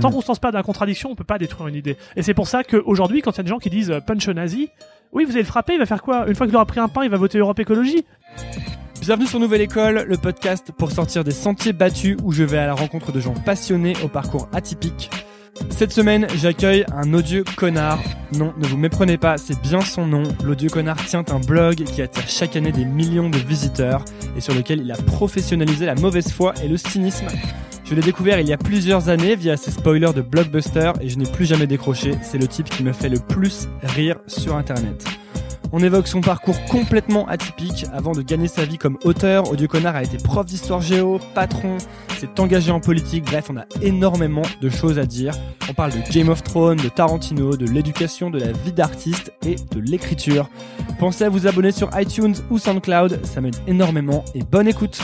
Tant qu'on se lance pas dans la contradiction, on peut pas détruire une idée. Et c'est pour ça qu'aujourd'hui, quand il y a des gens qui disent euh, punch nazi, oui, vous allez le frapper, il va faire quoi? Une fois qu'il aura pris un pain, il va voter Europe Écologie Bienvenue sur Nouvelle École, le podcast pour sortir des sentiers battus où je vais à la rencontre de gens passionnés au parcours atypique. Cette semaine, j'accueille un odieux connard. Non, ne vous méprenez pas, c'est bien son nom. L'odieux connard tient un blog qui attire chaque année des millions de visiteurs et sur lequel il a professionnalisé la mauvaise foi et le cynisme. Je l'ai découvert il y a plusieurs années via ses spoilers de blockbuster et je n'ai plus jamais décroché. C'est le type qui me fait le plus rire sur internet. On évoque son parcours complètement atypique. Avant de gagner sa vie comme auteur, Odieux Connard a été prof d'histoire géo, patron, s'est engagé en politique. Bref, on a énormément de choses à dire. On parle de Game of Thrones, de Tarantino, de l'éducation, de la vie d'artiste et de l'écriture. Pensez à vous abonner sur iTunes ou SoundCloud, ça m'aide énormément et bonne écoute.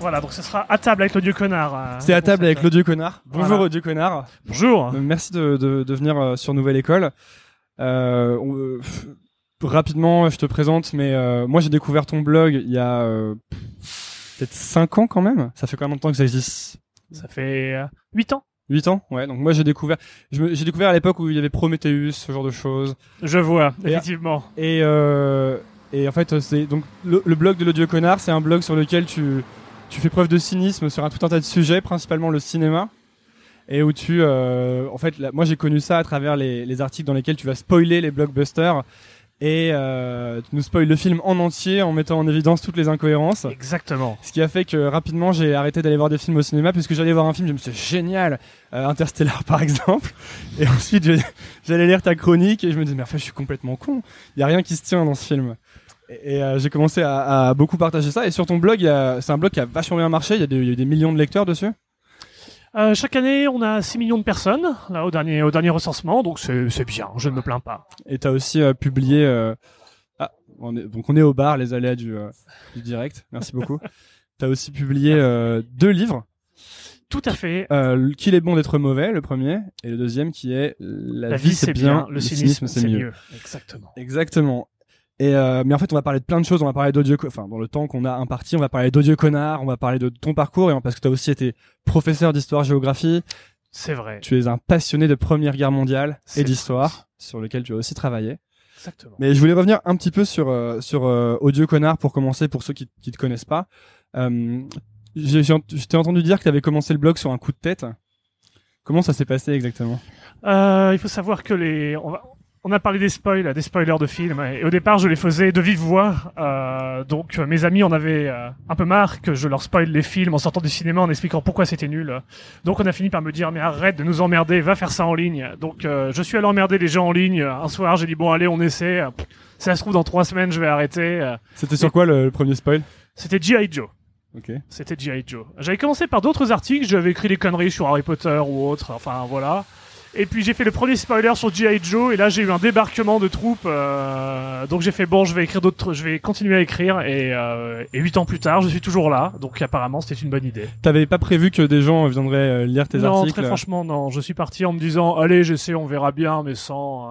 Voilà, donc ce sera à table avec l'odieux connard. euh, C'est à table cette- avec l'Odieux Connard. Bonjour Voilà. Odieux Connard. Bonjour. Merci de, de, de venir euh, sur Nouvelle École. Euh, on- euh, pff, rapidement, je te présente, mais moi j'ai découvert ton blog il y a peut-être 5 ans quand même. Ça fait combien de temps que ça existe Ça fait euh, 8 ans. 8 ans Ouais, donc moi j'ai découvert j'ai découvert à l'époque où il y avait Prometheus, ce genre de choses. Je vois, Et- effectivement. Et, euh, et en fait, c'est donc le, le blog de l'odieux connard, c'est un blog sur lequel tu, tu fais preuve de cynisme sur un tout un tas de sujets, principalement le cinéma. Et où tu, euh, en fait, là, moi j'ai connu ça à travers les, les articles dans lesquels tu vas spoiler les blockbusters et euh, tu nous spoiles le film en entier en mettant en évidence toutes les incohérences. Exactement. Ce qui a fait que rapidement j'ai arrêté d'aller voir des films au cinéma puisque j'allais voir un film, je me suis dit, génial, euh, Interstellar par exemple. Et ensuite j'allais lire ta chronique et je me disais mais en fait je suis complètement con, il y a rien qui se tient dans ce film. Et, et, euh, j'ai commencé à, à beaucoup partager ça et sur ton blog, c'est un blog qui a vachement bien marché, il y, a des, il y a eu des millions de lecteurs dessus. Euh, chaque année, on a 6 millions de personnes, là, au dernier, au dernier recensement, donc c'est bien, je ne me plains pas. Et tu as aussi euh, publié euh, ah, on est, donc on est au bar, les aléas du, euh, du direct. Merci beaucoup. tu as aussi publié euh, deux livres. Tout à fait. Euh, qu'il est bon d'être mauvais, le premier, et le deuxième qui est La, La vie, c'est bien, le cynisme, c'est mieux. Exactement. Exactement. Et euh, mais en fait, on va parler de plein de choses. On va parler d'odieux, enfin dans le temps qu'on a imparti, on va parler d'odieux connard, on va parler de ton parcours, et parce que tu as aussi été professeur d'histoire-géographie. C'est vrai. Tu es un passionné de Première Guerre mondiale et d'histoire, sur lequel tu as aussi travaillé. Exactement. Mais je voulais revenir un petit peu sur euh, sur euh, odieux connard pour commencer, pour ceux qui qui te connaissent pas. Euh, j'ai- je t'ai entendu dire que tu avais commencé le blog sur un coup de tête. Comment ça s'est passé exactement? Euh, il faut savoir que les, on, va- on a parlé des spoils, des spoilers de films, et au départ, je les faisais de vive voix. Euh, donc, mes amis en avaient euh, un peu marre que je leur spoil les films en sortant du cinéma en expliquant pourquoi c'était nul. Donc, on a fini par me dire, mais arrête de nous emmerder, va faire ça en ligne. Donc, euh, je suis allé emmerder les gens en ligne. Un soir, j'ai dit, bon, allez, on essaie. Ça se trouve, dans trois semaines, je vais arrêter. C'était sur quoi le, le premier spoil? C'était G.I. Joe. Ok. C'était G.I. Joe. J'avais commencé par d'autres articles, j'avais écrit des conneries sur Harry Potter ou autre, enfin voilà. Et puis j'ai fait le premier spoiler sur G.I. Joe et là j'ai eu un débarquement de troupes. euh, donc j'ai fait bon, je vais écrire d'autres, je vais continuer à écrire et, euh, et 8 ans plus tard, je suis toujours là. Donc apparemment c'était une bonne idée. T'avais pas prévu que des gens viendraient euh, lire tes non, articles très franchement non. Je suis parti en me disant allez j'essaie, on verra bien, mais sans.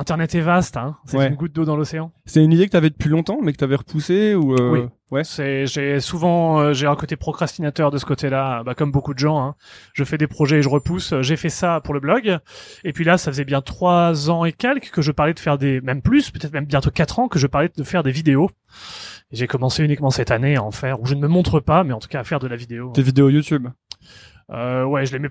Internet est vaste, hein. C'est Ouais. une goutte d'eau dans l'océan. C'est une idée que t'avais depuis longtemps, mais que t'avais repoussée ou euh, Oui. Ouais. C'est, j'ai souvent, euh, j'ai un côté procrastinateur de ce côté-là, bah, comme beaucoup de gens. Hein. Je fais des projets et je repousse. J'ai fait ça pour le blog, et puis là, ça faisait bien trois ans et quelques que je parlais de faire des, même plus, peut-être même bientôt quatre ans que je parlais de faire des vidéos. J'ai commencé uniquement cette année à en faire, où je ne me montre pas, mais en tout cas à faire de la vidéo. Tes vidéos YouTube. Euh, ouais, je les mets.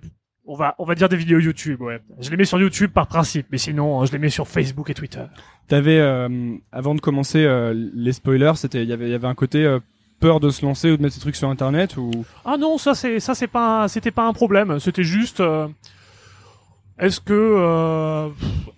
On va, on va dire des vidéos YouTube. Ouais, je les mets sur YouTube par principe, mais sinon, euh, je les mets sur Facebook et Twitter. T'avais euh, avant de commencer euh, les spoilers, c'était il y avait il y avait un côté euh, peur de se lancer ou de mettre ces trucs sur internet ou? Ah non, ça c'est ça c'est pas un- c'était pas un problème. C'était juste euh, est-ce que euh,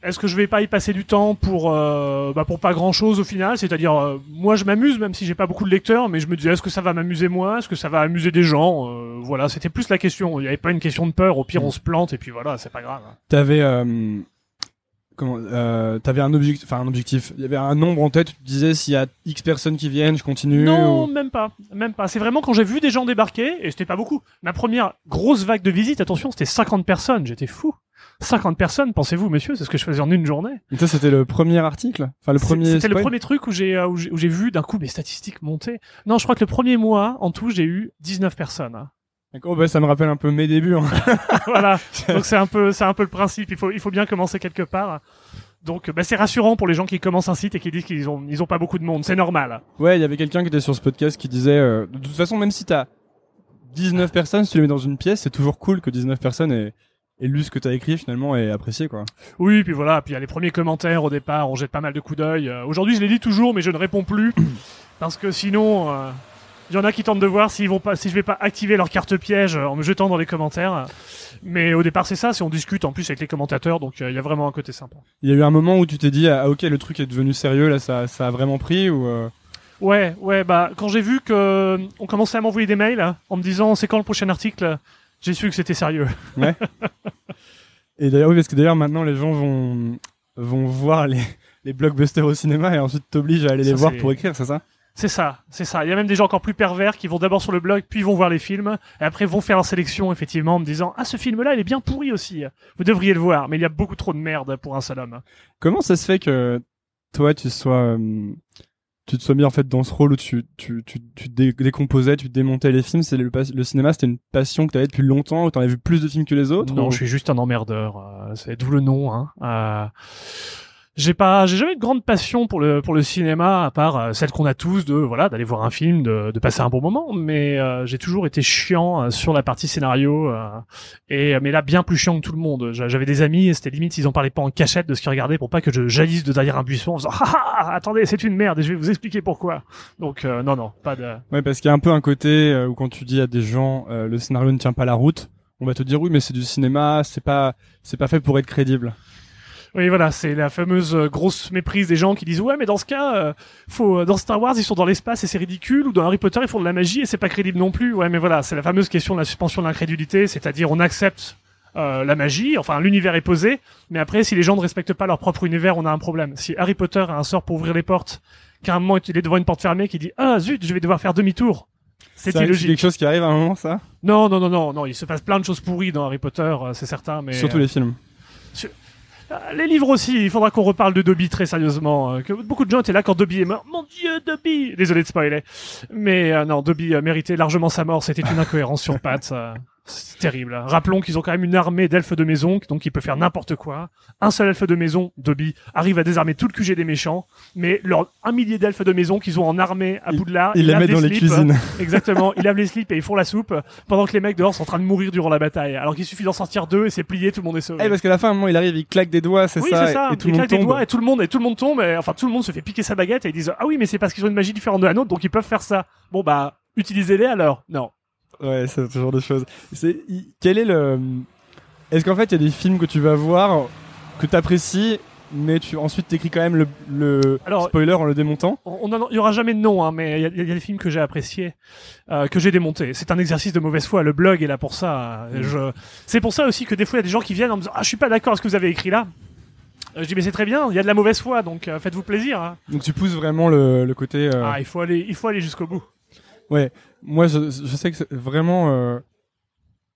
est-ce que je vais pas y passer du temps pour euh, bah pour pas grand chose au final? C'est-à-dire euh, moi je m'amuse même si j'ai pas beaucoup de lecteurs, mais je me disais est-ce que ça va m'amuser moi Est-ce que ça va amuser des gens? Euh, Voilà, c'était plus la question. Il y avait pas une question de peur. Au pire on se plante et puis voilà, c'est pas grave. t'avais euh, comment euh, t'avais un objectif enfin un objectif il y avait un nombre en tête tu te disais s'il y a x personnes qui viennent je continue Non, ou- même pas, même pas. C'est vraiment quand j'ai vu des gens débarquer, et c'était pas beaucoup. Ma première grosse vague de visite, attention, c'était 50 personnes, j'étais fou. 50 personnes, pensez-vous, monsieur, c'est ce que je faisais en une journée. Et ça, c'était le premier article? Enfin, le premier C'était le premier truc où j'ai euh, où j'ai où j'ai vu d'un coup mes statistiques monter. Non, je crois que le premier mois, en tout, j'ai eu 19 personnes. hein. D'accord, bah, ça me rappelle un peu mes débuts. hein. voilà. Donc c'est un peu c'est un peu le principe. Il faut il faut bien commencer quelque part. Donc bah, c'est rassurant pour les gens qui commencent un site et qui disent qu'ils ont ils ont pas beaucoup de monde. C'est normal. Ouais, il y avait quelqu'un qui était sur ce podcast qui disait, euh, de toute façon, même si t'as 19 personnes, si tu les mets dans une pièce, c'est toujours cool que 19 personnes aient, aient lu ce que t'as écrit finalement et apprécié, quoi. Oui, puis voilà, puis il y a les premiers commentaires au départ, on jette pas mal de coups d'œil. Euh, Aujourd'hui, je les lis toujours, mais je ne réponds plus parce que sinon, euh, il y en a qui tentent de voir s'ils vont pas, si je vais pas activer leur carte piège euh, en me jetant dans les commentaires. Mais au départ, c'est ça, c'est on discute en plus avec les commentateurs, donc euh, il y a vraiment un côté sympa. Il y a eu un moment où tu t'es dit, ah ok, le truc est devenu sérieux, là, ça, ça a vraiment pris ou euh, Ouais, ouais, bah quand j'ai vu que on commençait à m'envoyer des mails hein, en me disant c'est quand le prochain article, j'ai su que c'était sérieux. Et d'ailleurs, oui, parce que d'ailleurs maintenant les gens vont vont voir les les blockbusters au cinéma et ensuite t'obligent à aller Ça, les voir pour écrire, c'est ça? C'est ça, c'est ça. Il y a même des gens encore plus pervers qui vont d'abord sur le blog, puis vont voir les films, et après vont faire leur sélection, effectivement, en me disant Ah, ce film-là, il est bien pourri aussi. Vous devriez le voir, mais il y a beaucoup trop de merde pour un seul homme. Comment ça se fait que toi tu sois euh, tu te sois mis en fait dans ce rôle où tu tu tu, tu dé- décomposais, tu démontais les films, c'est le, cinéma, c'était une passion que t'avais depuis longtemps, où t'en avais vu plus de films que les autres Non, ou- je suis juste un emmerdeur. euh, c'est d'où le nom. Hein. Euh, j'ai pas, j'ai jamais de grande passion pour le pour le cinéma à part euh, celle qu'on a tous de voilà d'aller voir un film, de, de passer un bon moment. Mais euh, j'ai toujours été chiant euh, sur la partie scénario euh, et mais là bien plus chiant que tout le monde. J'a- J'avais des amis et c'était limite ils en parlaient pas en cachette de ce qu'ils regardaient pour pas que je jaillisse de derrière un buisson en faisant ah, ah, ah, attendez c'est une merde et je vais vous expliquer pourquoi. Donc euh, non non pas de Ouais, parce qu'il y a un peu un côté euh, où quand tu dis à des gens le scénario ne tient pas la route, on va te dire oui, mais c'est du cinéma, c'est pas c'est pas fait pour être crédible. Oui, voilà, c'est la fameuse euh, grosse méprise des gens qui disent ouais, mais dans ce cas, euh, faut euh, dans Star Wars ils sont dans l'espace et c'est ridicule, ou dans Harry Potter ils font de la magie et c'est pas crédible non plus. Ouais, mais voilà, c'est la fameuse question de la suspension de l'incrédulité, c'est-à-dire on accepte euh, la magie, enfin l'univers est posé, mais après si les gens ne respectent pas leur propre univers, on a un problème. Si Harry Potter a un sort pour ouvrir les portes, qu'à un moment il est devant une porte fermée qui dit ah zut, je vais devoir faire demi-tour. C'est illogique. quelque chose qui arrive à un moment, ça? Non, non, non, non, non, il se passe plein de choses pourries dans Harry Potter, euh, c'est certain, mais Surtout les films. Les livres aussi, il faudra qu'on reparle de Dobby très sérieusement. euh, que beaucoup de gens étaient là quand Dobby est mort. Mon dieu, Dobby Désolé de spoiler. Mais euh, non, Dobby méritait largement sa mort, c'était une incohérence sur pattes. C'est terrible. Rappelons qu'ils ont quand même une armée d'elfes de maison, donc il peut faire n'importe quoi. Un seul elfe de maison, Dobby, arrive à désarmer tout le QG des méchants, mais leurs un millier d'elfes de maison qu'ils ont en armée à Il- Poudlard, Il les lavent met dans les cuisines. Exactement, ils lavent les slips et ils font la soupe, pendant que les mecs dehors sont en train de mourir durant la bataille. Alors qu'il suffit d'en sortir deux et c'est plié, tout le monde est sauvé. Eh, parce qu'à la fin, moment, il arrive, il claque des doigts, c'est Oui, ça, c'est ça. et tout il le monde claque des tombe. doigts et tout le monde et tout le monde tombe. Et, enfin, tout le monde se fait piquer sa baguette et ils disent ah oui, mais c'est parce qu'ils ont une magie différente de la nôtre, donc ils peuvent faire ça. Bon bah, utilisez-les alors. Non. Ouais, c'est ce genre de choses. C'est quel est le Est-ce qu'en fait, il y a des films que tu vas voir que t'apprécies mais tu ensuite t'écris quand même le, le Alors- spoiler en le démontant? On, il y aura jamais de nom, hein, mais il y a, il y a des films que j'ai appréciés, euh, que j'ai démontés. C'est un exercice de mauvaise foi. Le blog est là pour ça. Mm. Je... C'est pour ça aussi que des fois il y a des gens qui viennent en me disant ah je suis pas d'accord avec ce que vous avez écrit là. Euh, Je dis mais c'est très bien. Il y a de la mauvaise foi, donc euh, faites-vous plaisir. hein. Donc tu pousses vraiment le, le côté. Ah il faut aller, il faut aller jusqu'au bout. Moi, je, je sais que vraiment euh,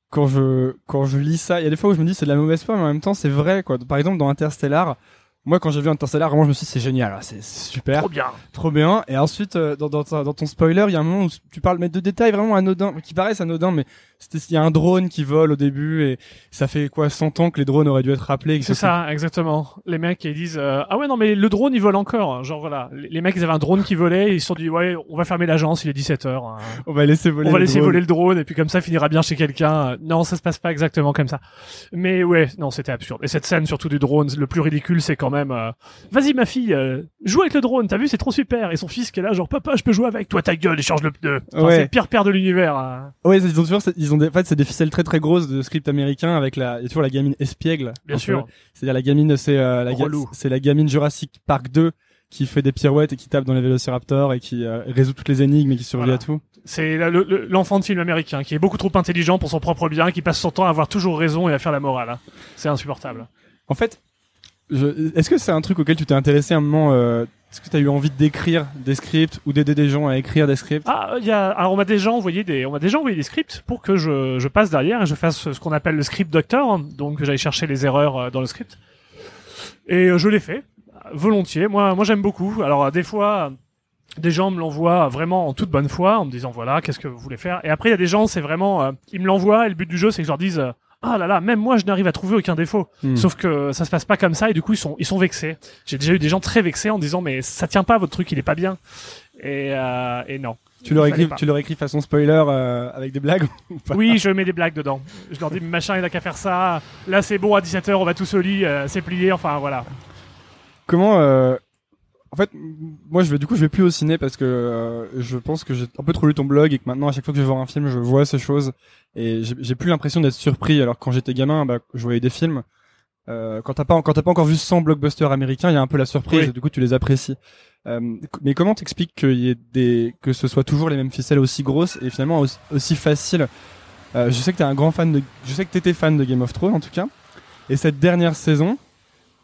quand je quand je lis ça, il y a des fois où je me dis c'est de la mauvaise foi, mais en même temps c'est vrai quoi. Par exemple dans Interstellar, moi quand j'ai vu Interstellar, vraiment je me suis dit c'est génial, c'est super, Trop bien. trop bien. Et ensuite euh, dans, dans, dans ton spoiler, il y a un moment où tu parles mais de détails vraiment anodins, qui paraissent anodins, mais il y a un drone qui vole au début et ça fait quoi 100 ans que les drones auraient dû être rappelés. C'est ça, exactement. Les mecs ils disent euh, ah ouais non mais le drone il vole encore. Genre voilà, les les mecs ils avaient un drone qui volait, et ils se sont dit ouais on va fermer l'agence, il est 17 h On va laisser voler. on va laisser drone. voler le drone et puis comme ça finira bien chez quelqu'un. Non, ça se passe pas exactement comme ça. Mais ouais, non, c'était absurde. Et cette scène surtout du drone, le plus ridicule, c'est quand même euh, vas-y ma fille, euh, joue avec le drone, t'as vu, c'est trop super. Et son fils qui est là genre papa, je peux jouer avec toi ta gueule et change le pneu. Enfin, Ouais. C'est le pire père de l'univers. hein. Ouais, ils ont toujours, ils ont des, en fait, c'est des ficelles très très grosses de script américain avec la, il y a toujours la gamine espiègle. Bien sûr. C'est-à-dire la gamine, c'est euh, la, c'est la gamine Jurassic Park 2 qui fait des pirouettes et qui tape dans les vélociraptors et qui euh, résout toutes les énigmes et qui survit Voilà. à tout. C'est le- l'enfant de film américain qui est beaucoup trop intelligent pour son propre bien, qui passe son temps à avoir toujours raison et à faire la morale. hein. C'est insupportable. En fait. Est-ce que c'est un truc auquel tu t'es intéressé à un moment euh... Est-ce que tu as eu envie d'écrire des scripts ou d'aider des gens à écrire des scripts? Ah, il y a alors on m'a déjà envoyé des on m'a déjà envoyé des scripts pour que je, je passe derrière et je fasse ce qu'on appelle le script doctor, donc que j'aille chercher les erreurs euh, dans le script. Et euh, je l'ai fait volontiers. Moi moi j'aime beaucoup. Alors euh, des fois des gens me l'envoient vraiment en toute bonne foi en me disant voilà qu'est-ce que vous voulez faire? Et après il y a des gens c'est vraiment euh, ils me l'envoient et le but du jeu c'est que je leur dise ah là là, même moi je n'arrive à trouver aucun défaut. Hmm. Sauf que ça se passe pas comme ça et du coup ils sont ils sont vexés. J'ai déjà eu des gens très vexés en disant mais ça tient pas votre truc, il est pas bien. Et euh, et non. Tu leur écris, tu leur écris façon spoiler euh, avec des blagues ou pas? Oui, je mets des blagues dedans. Je leur dis machin il a qu'à faire ça. Là c'est bon à 17h, on va tous au lit, euh, c'est plié, enfin voilà. Comment euh, En fait, moi, je vais du coup, je vais plus au ciné parce que euh, je pense que j'ai un peu trop lu ton blog et que maintenant, à chaque fois que je vais voir un film, je vois ces choses et j'ai plus l'impression d'être surpris. Alors que quand j'étais gamin, bah, je voyais des films. Euh, quand t'as pas, quand t'as pas encore vu 100 blockbusters américains, il y a un peu la surprise Oui. et du coup, tu les apprécies. Euh, mais comment t'expliques qu'il y ait des, que ce soit toujours les mêmes ficelles aussi grosses et finalement aussi, aussi faciles? Euh, Je sais que t'es un grand fan de, je sais que t'étais fan de Game of Thrones en tout cas. Et cette dernière saison,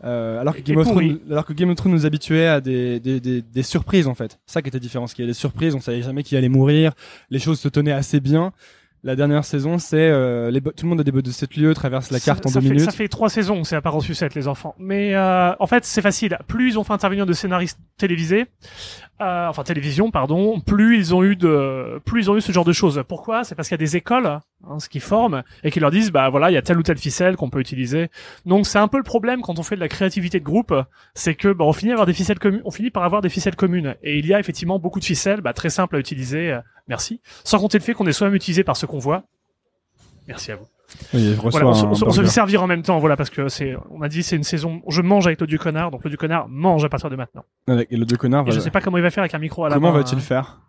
euh, alors que Game of. Thrones, alors que Game of Thrones nous habituait à des, des, des, des surprises en fait. Ça qui était différent, ce qu'il y a des surprises, on savait jamais qui allait mourir, les choses se tenaient assez bien. La dernière saison, c'est euh, les tout le monde a des bottes de 7 lieux, traverse la carte ça, en ça deux fait, minutes. Ça fait trois saisons, c'est à part en sucette les enfants. Mais euh, en fait c'est facile. Plus ils ont fait intervenir de scénaristes télévisés, euh, enfin télévision pardon, plus ils ont eu de, plus ils ont eu ce genre de choses. Pourquoi? C'est parce qu'il y a des écoles, hein, ce qui forment et qui leur disent bah voilà il y a telle ou telle ficelle qu'on peut utiliser. Donc c'est un peu le problème quand on fait de la créativité de groupe, c'est que bah, on finit par avoir des ficelles communes, on finit par avoir des ficelles communes et il y a effectivement beaucoup de ficelles bah, très simples à utiliser. Merci. Sans compter le fait qu'on est soi-même utilisé par ceux qu'on voit. Merci à vous. Oui, Voilà, on, on se- on se burger. fait servir en même temps, voilà, parce que c'est, on a dit c'est une saison, je mange avec le dieu connard, donc le dieu connard mange à partir de maintenant. Avec- dieu connard, Et va- je sais pas comment il va faire avec un micro à la comment va-t-il hein. faire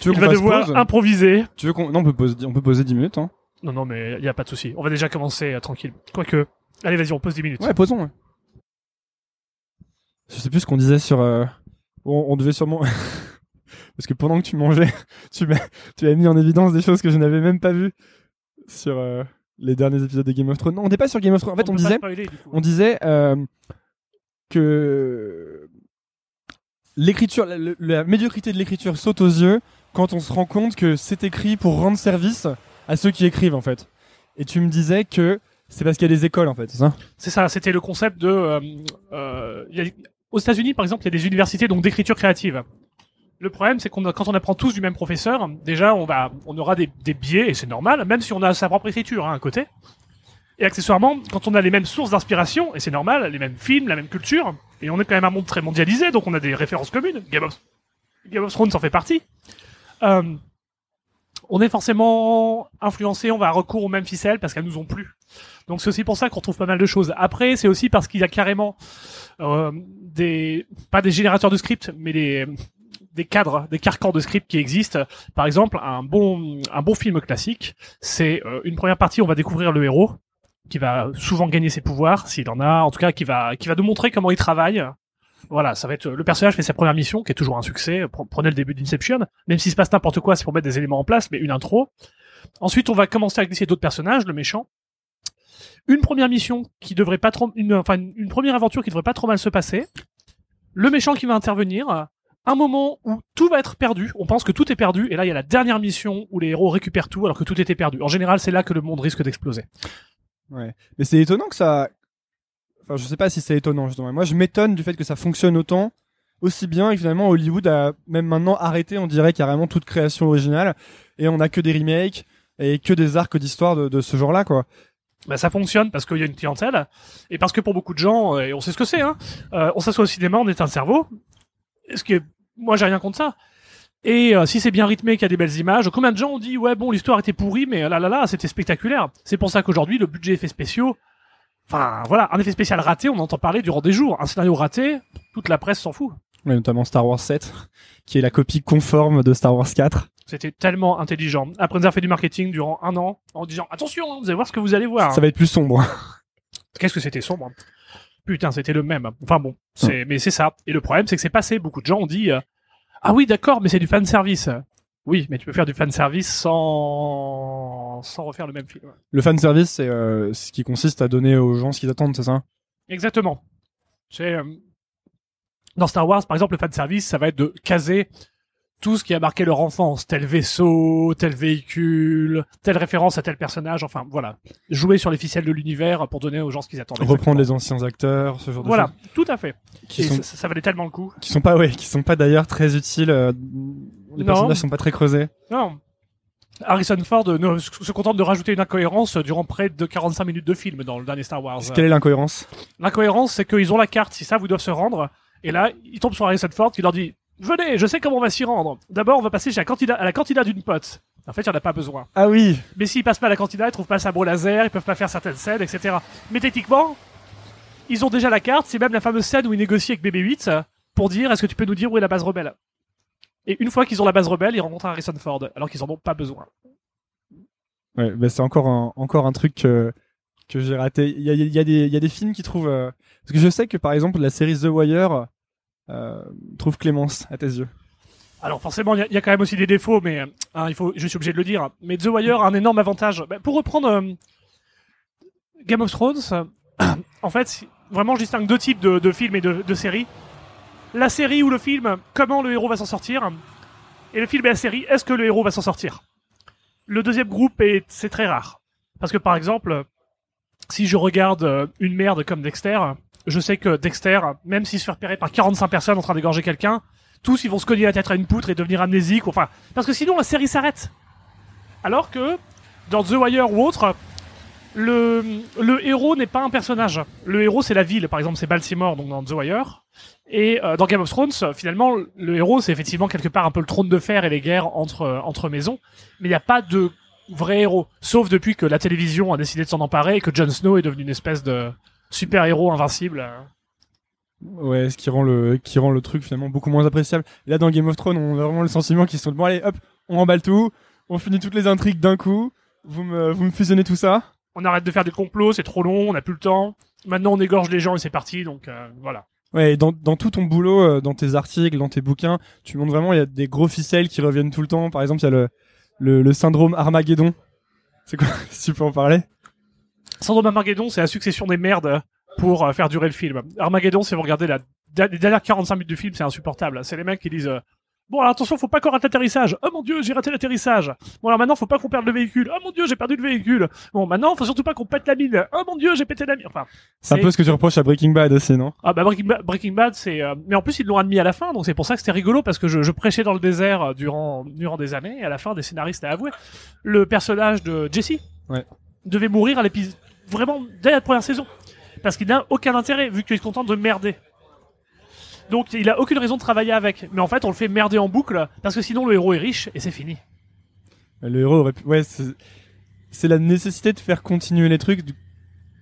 Tu veux Il va devoir improviser. Tu veux qu'on non, on peut poser, on peut poser 10 minutes. Hein. Non, non, mais il y a pas de souci. On va déjà commencer euh, tranquille. Quoique, allez, vas-y, on pose 10 minutes. Ouais, posons. ouais. Je sais plus ce qu'on disait sur. euh, On, on devait sûrement. Parce que pendant que tu mangeais, tu m'as, tu as mis en évidence des choses que je n'avais même pas vues sur euh, les derniers épisodes de Game of Thrones. Non, on n'est pas sur Game of Thrones. En fait, on, disait, spoiler, on disait euh, que l'écriture, la, médiocrité de l'écriture saute aux yeux quand on se rend compte que c'est écrit pour rendre service à ceux qui écrivent en fait. Et tu me disais que c'est parce qu'il y a des écoles en fait, c'est ça? C'est ça, c'était le concept de. euh, euh, il y a- aux États-Unis, par exemple, il y a des universités donc d'écriture créative. Le problème, c'est qu'on quand on apprend tous du même professeur, déjà on va, on aura des, des biais et c'est normal, même si on a sa propre écriture hein, à côté. Et accessoirement, quand on a les mêmes sources d'inspiration et c'est normal, les mêmes films, la même culture, et on est quand même un monde très mondialisé, donc on a des références communes. Game of, Thrones en fait partie. Euh, on est forcément influencé, on va recours aux mêmes ficelles parce qu'elles nous ont plu. Donc c'est aussi pour ça qu'on trouve pas mal de choses. Après, c'est aussi parce qu'il y a carrément euh, des pas des générateurs de scripts, mais des des cadres, des carcans de scripts qui existent. Par exemple, un bon un bon film classique, c'est euh, une première partie, on va découvrir le héros qui va souvent gagner ses pouvoirs, s'il en a, en tout cas qui va qui va nous montrer comment il travaille. Voilà, ça va être le personnage fait sa première mission, qui est toujours un succès. Pre- Prenez le début d'Inception, même s'il se passe n'importe quoi, c'est pour mettre des éléments en place, mais une intro. Ensuite, on va commencer à glisser d'autres personnages, le méchant. Une première mission qui devrait pas trop, une, enfin une première aventure qui devrait pas trop mal se passer. Le méchant qui va intervenir. Un moment où tout va être perdu, on pense que tout est perdu, et là il y a la dernière mission où les héros récupèrent tout alors que tout était perdu. En général, c'est là que le monde risque d'exploser. Ouais. Mais c'est étonnant que ça. Enfin, je sais pas si c'est étonnant justement. Moi, je m'étonne du fait que ça fonctionne autant, aussi bien. Et finalement, Hollywood a même maintenant arrêté, on dirait carrément toute création originale, et on a que des remakes et que des arcs d'histoire de, de ce genre-là, quoi. bah, ça fonctionne parce qu'il y a une clientèle et parce que pour beaucoup de gens, euh, et on sait ce que c'est, hein, euh, on s'assoit au cinéma, on éteint le cerveau. Est-ce que moi j'ai rien contre ça? Et euh, si c'est bien rythmé, qu'il y a des belles images, combien de gens ont dit ouais bon l'histoire était pourrie, mais euh, là là là c'était spectaculaire. C'est pour ça qu'aujourd'hui le budget effets spéciaux, enfin voilà, un effet spécial raté, on entend parler durant des jours. Un scénario raté, toute la presse s'en fout. Ouais, notamment Star Wars 7, qui est la copie conforme de Star Wars 4. C'était tellement intelligent. Après nous avons fait du marketing durant un an en disant attention, vous allez voir ce que vous allez voir. Ça va être plus sombre. Qu'est-ce que c'était sombre? Putain, c'était le même. Enfin bon, c'est mais c'est ça. Et le problème, c'est que c'est passé. Beaucoup de gens ont dit euh, ah oui, d'accord, mais c'est du fan service. Oui, mais tu peux faire du fan service sans sans refaire le même film. Le fan service, c'est euh, ce qui consiste à donner aux gens ce qu'ils attendent, c'est ça? Exactement. Sais, euh, dans Star Wars, par exemple, le fan service, ça va être de caser tout ce qui a marqué leur enfance, tel vaisseau, tel véhicule, telle référence à tel personnage, enfin voilà, jouer sur les ficelles de l'univers pour donner aux gens ce qu'ils attendent. Reprendre les anciens acteurs, ce genre de Voilà, choses. tout à fait. Qui Et sont, ça, ça valait tellement le coup. qui sont pas, ouais, qui sont pas d'ailleurs très utiles. euh, les Non. personnages sont pas très creusés. Non. Harrison Ford ne, se contente de rajouter une incohérence durant près de 45 minutes de film dans le dernier Star Wars. Quelle est l'incohérence? L'incohérence, c'est qu'ils ont la carte, savent où ils doivent se rendre, et là, ils tombent sur Harrison Ford qui leur dit Venez, je sais comment on va s'y rendre. D'abord, on va passer chez la cantina, à la cantina d'une pote. En fait, il n'y en a pas besoin. Ah oui, Mais s'ils passent pas à la cantina, ils trouvent pas un sabre laser, ils peuvent pas faire certaines scènes, etc. Mais techniquement, ils ont déjà la carte, c'est même la fameuse scène où ils négocient avec BB-8 pour dire est-ce que tu peux nous dire où est la base rebelle? Et une fois qu'ils ont la base rebelle, ils rencontrent Harrison Ford, alors qu'ils en ont pas besoin. Ouais, bah c'est encore un, encore un truc que, que j'ai raté. Il y a, il y, a des, il y a des films qui trouvent... euh, Parce que je sais que par exemple la série The Wire trouve Clémence à tes yeux. Alors forcément, il y a- quand même aussi des défauts, mais euh, hein, il faut, je suis obligé de le dire. Mais The Wire a un énorme avantage. Bah, pour reprendre euh, Game of Thrones, euh, en fait, vraiment, je distingue deux types de, films et de, séries. La série ou le film, comment le héros va s'en sortir, et le film et la série, est-ce que le héros va s'en sortir. Le deuxième groupe, est, c'est très rare. Parce que par exemple, si je regarde euh, une merde comme Dexter, je sais que Dexter, même s'il se fait repérer par 45 personnes en train d'égorger quelqu'un, tous ils vont se cogner la tête à une poutre et devenir amnésiques. Enfin, parce que sinon la série s'arrête. Alors que dans The Wire ou autre, le, le héros n'est pas un personnage. Le héros c'est la ville, par exemple c'est Baltimore donc dans The Wire. Et euh, dans Game of Thrones, finalement, le héros c'est effectivement quelque part un peu le trône de fer et les guerres entre entre maisons, mais il n'y a pas de vrai héros, sauf depuis que la télévision a décidé de s'en emparer et que Jon Snow est devenu une espèce de super héros invincible. Ouais, ce qui rend le, qui rend le truc finalement beaucoup moins appréciable. Là, dans Game of Thrones, on a vraiment le sentiment qu'ils sont bon, allez, hop, on emballe tout, on finit toutes les intrigues d'un coup, vous me, vous me fusionnez tout ça. on arrête de faire des complots, c'est trop long, on n'a plus le temps. Maintenant, on égorge les gens et c'est parti, donc euh, voilà. Ouais, et dans, dans tout ton boulot, euh, dans tes articles, dans tes bouquins, tu montres vraiment, il y a des gros ficelles qui reviennent tout le temps. Par exemple, il y a le, le, le syndrome Armageddon. C'est quoi, si tu peux en parler? Syndrome Armageddon, c'est la succession des merdes pour euh, faire durer le film. Armageddon, si vous regardez la, les dernières 45 minutes du film, c'est insupportable. C'est les mecs qui disent euh, Bon, alors attention, faut pas qu'on rate l'atterrissage. Oh mon dieu, j'ai raté l'atterrissage. Bon, alors maintenant, faut pas qu'on perde le véhicule. Oh mon dieu, j'ai perdu le véhicule. Bon, maintenant, faut surtout pas qu'on pète la mine. Oh mon dieu, j'ai pété la mine. Enfin, C'est un peu ce que tu reproches à Breaking Bad aussi, non? Ah bah Breaking Bad, Breaking Bad c'est euh, mais en plus ils l'ont admis à la fin donc c'est pour ça que c'était rigolo parce que je, je prêchais dans le désert durant durant des années et à la fin des scénaristes à avouer le personnage de Jesse Ouais. devait mourir à l'épisode vraiment dès la première saison parce qu'il n'a aucun intérêt vu qu'il est content de merder. Donc il a aucune raison de travailler avec mais en fait on le fait merder en boucle parce que sinon le héros est riche et c'est fini. Le héros aurait pu, ouais, c'est, la nécessité de faire continuer les trucs, du-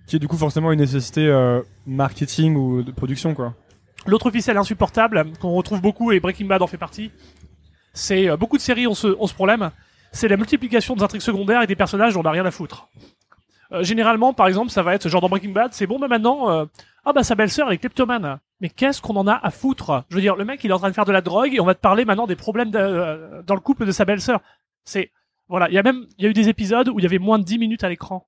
qui est du coup forcément une nécessité, euh, marketing ou de production, quoi. L'autre ficelle insupportable qu'on retrouve beaucoup et Breaking Bad en fait partie, c'est euh, beaucoup de séries ont ce, ont ce problème, c'est la multiplication des intrigues secondaires et des personnages dont on n'a rien à foutre. Euh, généralement, par exemple, ça va être genre dans Breaking Bad, c'est bon, bah maintenant, euh, ah bah sa belle-sœur elle est kleptomane. Mais qu'est-ce qu'on en a à foutre? Je veux dire, le mec il est en train de faire de la drogue et on va te parler maintenant des problèmes euh, dans le couple de sa belle-sœur. C'est voilà, il y a même il y a eu des épisodes où il y avait moins de 10 minutes à l'écran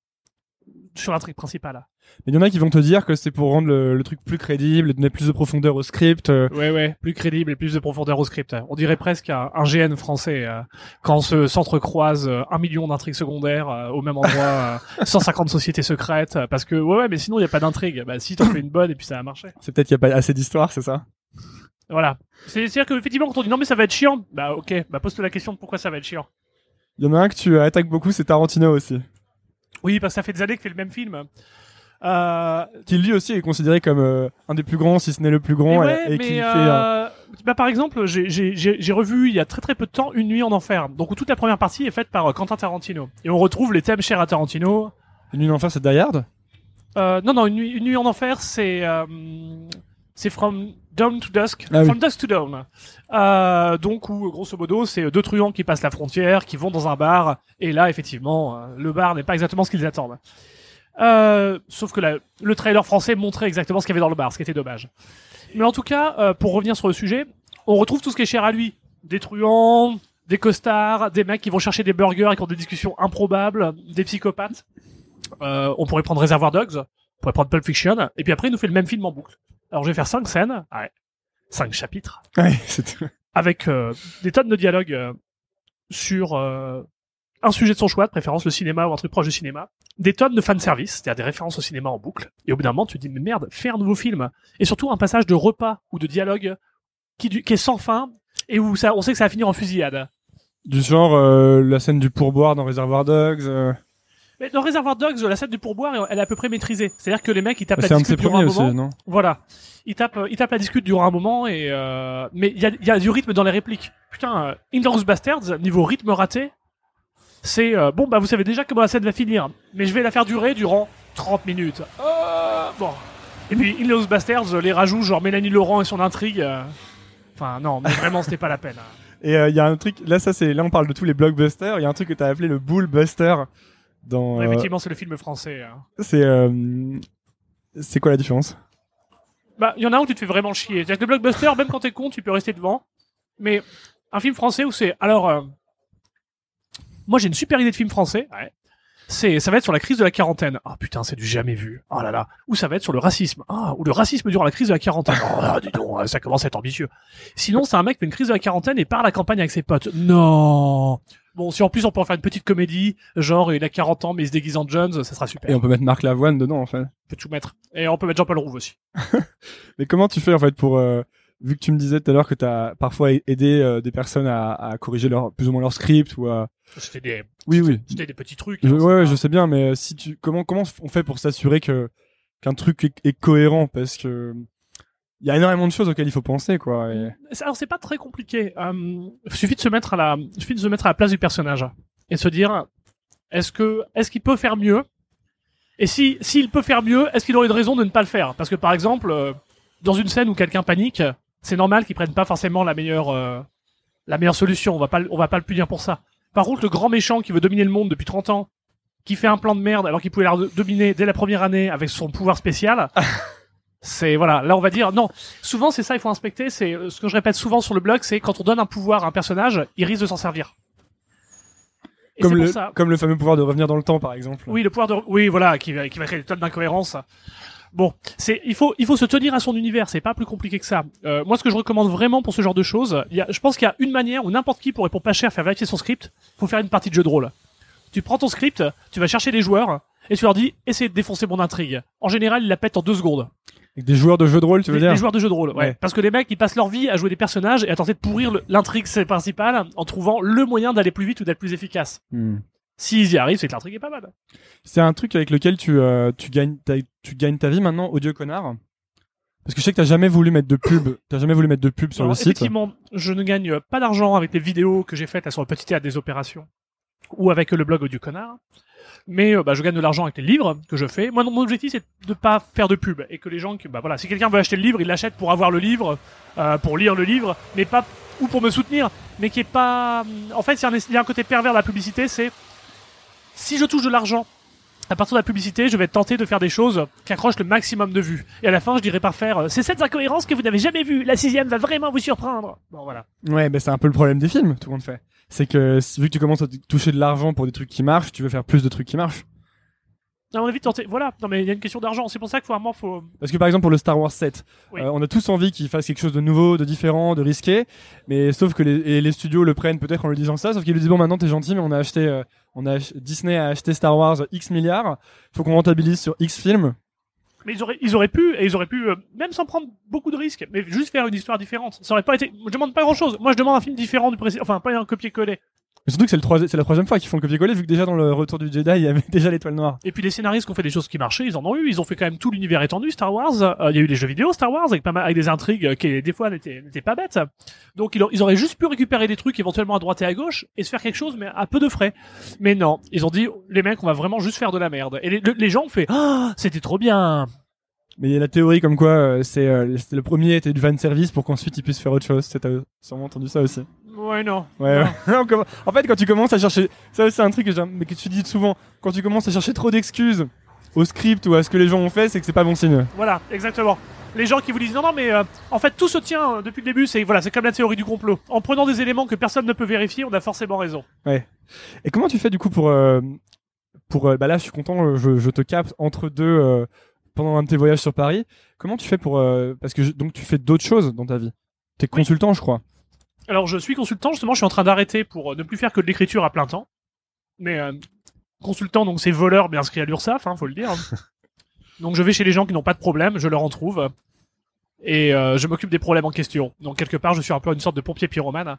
sur l'intrigue principale. Mais il y en a qui vont te dire que c'est pour rendre le, le truc plus crédible et donner plus de profondeur au script. euh, Ouais, ouais, plus crédible et plus de profondeur au script. On dirait presque un, un GN français euh, quand se s'entrecroise euh, un million d'intrigues secondaires euh, au même endroit, euh, 150 sociétés secrètes, parce que ouais, ouais, mais sinon il y a pas d'intrigue. Bah si t'en fais une bonne et puis ça a marché. c'est peut-être qu'il n'y a pas assez d'histoire, c'est ça? Voilà. C'est c'est à dire que effectivement quand on dit non mais ça va être chiant, bah ok, bah pose-toi la question de pourquoi ça va être chiant. Il y en a un que tu attaques beaucoup, c'est Tarantino aussi. Oui, parce que ça fait des années qu'il fait le même film. Euh, Qui lui aussi est considéré comme euh, un des plus grands, si ce n'est le plus grand, et- ouais, et, mais qui fait... euh, euh, bah, par exemple, j'ai- revu il y a très très peu de temps Une nuit en enfer. Donc où toute la première partie est faite par euh, Quentin Tarantino. Et on retrouve les thèmes chers à Tarantino. Une nuit d'enfer, c'est Die Hard? Euh, non, non, Une nuit, Une nuit en enfer, c'est euh, c'est From Dawn to Dusk. Ah oui. From Dusk to Dawn. Euh, donc où grosso modo c'est deux truands qui passent la frontière, qui vont dans un bar. Et là, effectivement, le bar n'est pas exactement ce qu'ils attendent. Euh, sauf que la- le trailer français montrait exactement ce qu'il y avait dans le bar, ce qui était dommage. Mais en tout cas, euh, pour revenir sur le sujet, on retrouve tout ce qui est cher à lui. Des truands, des costards, des mecs qui vont chercher des burgers et qui ont des discussions improbables, des psychopathes. Euh, on pourrait prendre Reservoir Dogs, On pourrait prendre Pulp Fiction, et puis après, il nous fait le même film en boucle. Alors, je vais faire cinq scènes, ouais, cinq chapitres, Ouais, avec euh, des tonnes de dialogues euh, sur euh, un sujet de son choix, de préférence le cinéma ou un truc proche du cinéma, des tonnes de fanservice, c'est-à-dire des références au cinéma en boucle, et au bout d'un moment, tu te dis, mais merde, fais un nouveau film. Et surtout, un passage de repas ou de dialogue qui, du- qui est sans fin, et où ça, on sait que ça va finir en fusillade. Du genre euh, la scène du pourboire dans Reservoir Dogs. euh, Mais dans Reservoir Dogs, la scène du pourboire, elle est à peu près maîtrisée. C'est-à-dire que les mecs, ils tapent c'est la discute durant un aussi, moment. non Voilà. Ils tapent, euh, ils tapent la discute durant un moment et euh, mais il y a, y a du rythme dans les répliques. Putain, Inglourious Bastards, niveau rythme raté, c'est euh, bon bah vous savez déjà comment la scène va finir, mais je vais la faire durer durant 30 minutes. Euh, bon. Et puis Inglourious Bastards, euh, les rajouts genre Mélanie Laurent et son intrigue. euh, Enfin non, mais vraiment c'était pas la peine. hein. Et il y a un truc, là ça c'est, là on parle de tous les blockbusters. Il y a un truc que t'as appelé le bull buster. Dans, Ouais, euh, effectivement, c'est le film français. hein. c'est, euh, c'est quoi la différence? Bah, il y en a un où tu te fais vraiment chier. C'est-à-dire que le blockbuster, même quand t'es con, tu peux rester devant. Mais un film français où c'est. Alors, euh, moi j'ai une super idée de film français. Ouais. C'est, ça va être sur la crise de la quarantaine. Ah putain, c'est du jamais vu. Oh là là. Ou ça va être sur le racisme. Ah, ou le racisme durant la crise de la quarantaine. Oh là, dis donc, ça commence à être ambitieux. Sinon, c'est un mec qui fait une crise de la quarantaine et part à la campagne avec ses potes. Non. Bon, si en plus on peut en faire une petite comédie, genre il a 40 ans mais il se déguise en Jones, ça sera super. Et on peut mettre Marc Lavoine dedans en fait. On peut tout mettre. Et on peut mettre Jean-Paul Rouve aussi. Mais comment tu fais en fait pour euh, vu que tu me disais tout à l'heure que t'as parfois aidé euh, des personnes à, à corriger leur plus ou moins leur script ou à C'était des, oui oui c'était des petits trucs. Je- hein, ouais, ouais, je sais bien, mais euh, si tu comment comment on fait pour s'assurer que qu'un truc est, est cohérent? Parce que il y a énormément de choses auxquelles il faut penser quoi. Et... Alors c'est pas très compliqué. Euh, suffit de se mettre à la, suffit de se mettre à la place du personnage et se dire est-ce que est-ce qu'il peut faire mieux? Et si s'il peut faire mieux, est-ce qu'il aurait une raison de ne pas le faire? Parce que par exemple, euh, dans une scène où quelqu'un panique, c'est normal qu'il prenne pas forcément la meilleure euh, la meilleure solution. On va pas on va pas le punir pour ça. Par contre, le grand méchant qui veut dominer le monde depuis 30 ans, qui fait un plan de merde alors qu'il pouvait la dominer dès la première année avec son pouvoir spécial. C'est voilà, là on va dire non. Souvent c'est ça, il faut inspecter. C'est euh, ce que je répète souvent sur le blog, c'est quand on donne un pouvoir à un personnage, il risque de s'en servir. Et Comme le ça. comme le fameux pouvoir de revenir dans le temps par exemple. Oui, le pouvoir de, oui, voilà, qui va, qui va créer des tonnes d'incohérences. Bon, c'est, il faut, il faut se tenir à son univers. C'est pas plus compliqué que ça. Euh, moi, ce que je recommande vraiment pour ce genre de choses, il y a, je pense qu'il y a une manière où n'importe qui pourrait pour pas cher faire vérifier son script. Faut faire une partie de jeu de rôle. Tu prends ton script, tu vas chercher des joueurs et tu leur dis, essayez de défoncer mon intrigue. En général, ils la pètent en deux secondes. Avec des joueurs de jeux de rôle, tu veux les, dire les joueurs de jeux de rôle, ouais. Ouais. Parce que les mecs, ils passent leur vie à jouer des personnages et à tenter de pourrir l'intrigue principale en trouvant le moyen d'aller plus vite ou d'être plus efficace. Hmm. S'ils y arrivent, c'est que l'intrigue est pas mal. C'est un truc avec lequel tu euh, tu gagnes ta, tu gagnes ta vie maintenant, odieux connard. Parce que je sais que t'as jamais voulu mettre de pub, t'as jamais voulu mettre de pub sur Alors, le site. Effectivement, je ne gagne pas d'argent avec les vidéos que j'ai faites là, sur le petit théâtre des opérations ou avec le blog du connard. Mais euh, bah, je gagne de l'argent avec les livres que je fais. Moi, mon objectif, c'est de pas faire de pub et que les gens, bah voilà, si quelqu'un veut acheter le livre, il l'achète pour avoir le livre, euh, pour lire le livre, mais pas ou pour me soutenir, mais qui est pas. En fait, il y a un côté pervers de la publicité, c'est si je touche de l'argent à partir de la publicité, je vais tenter de faire des choses qui accrochent le maximum de vues. Et à la fin, je dirais par faire, euh, c'est cette incohérence que vous n'avez jamais vue. La sixième va vraiment vous surprendre. Bon, voilà. Ouais, bah c'est un peu le problème des films, tout le monde fait. C'est que vu que tu commences à toucher de l'argent pour des trucs qui marchent, tu veux faire plus de trucs qui marchent. À mon avis, tenter. Voilà. Non, mais il y a une question d'argent. C'est pour ça qu'il faut vraiment, faut. Parce que par exemple pour le Star Wars 7, Oui. euh, on a tous envie qu'il fasse quelque chose de nouveau, de différent, de risqué, mais sauf que les, et les studios le prennent peut-être en lui disant ça, sauf qu'ils lui disent bon maintenant t'es gentil mais on a acheté, euh, on a Disney a acheté Star Wars X milliards, faut qu'on rentabilise sur X films. Mais ils auraient, ils auraient pu, et ils auraient pu, euh, même sans prendre beaucoup de risques, mais juste faire une histoire différente. Ça aurait pas été. Je demande pas grand chose. Moi, je demande un film différent du précédent. Enfin, pas un copier-coller. Mais surtout que c'est le c'est la troisième fois qu'ils font le copier-coller vu que déjà dans le Retour du Jedi il y avait déjà l'étoile noire. Et puis les scénaristes qui ont fait des choses qui marchaient, ils en ont eu. Ils ont fait quand même tout l'univers étendu Star Wars. Euh, Il y a eu des jeux vidéo Star Wars avec pas mal, avec des intrigues qui des fois n'étaient n'étaient pas bêtes. Donc ils, auraient juste pu récupérer des trucs éventuellement à droite et à gauche et se faire quelque chose mais à peu de frais. Mais non, ils ont dit les mecs on va vraiment juste faire de la merde. Et les, le- les gens ont fait ah c'était trop bien. Mais il y a la théorie comme quoi euh, c'est euh, le premier était du fan service pour qu'ensuite ils puissent faire autre chose. T'as sûrement entendu ça aussi. Ouais non. Ouais. Ouais. En fait, quand tu commences à chercher, ça c'est un truc que, mais que tu dis souvent. Quand tu commences à chercher trop d'excuses au script ou à ce que les gens ont fait, c'est que c'est pas bon signe. Voilà, exactement. Les gens qui vous disent non non mais euh, en fait tout se tient euh, depuis le début, c'est voilà, c'est comme la théorie du complot. En prenant des éléments que personne ne peut vérifier, on a forcément raison. Et comment tu fais du coup pour, euh, pour, euh, bah là, je suis content, je, je te capte entre deux, pendant un de tes voyages sur Paris. Comment tu fais pour parce que je- donc tu fais d'autres choses dans ta vie? T'es consultant, je crois. Alors, je suis consultant, justement, je suis en train d'arrêter pour euh, ne plus faire que de l'écriture à plein temps. Mais euh, consultant, donc c'est voleur bien inscrit à l'URSSAF, hein, faut le dire. donc je vais chez les gens qui n'ont pas de problème, je leur en trouve. Et euh, je m'occupe des problèmes en question. Donc quelque part, je suis un peu une sorte de pompier pyromane.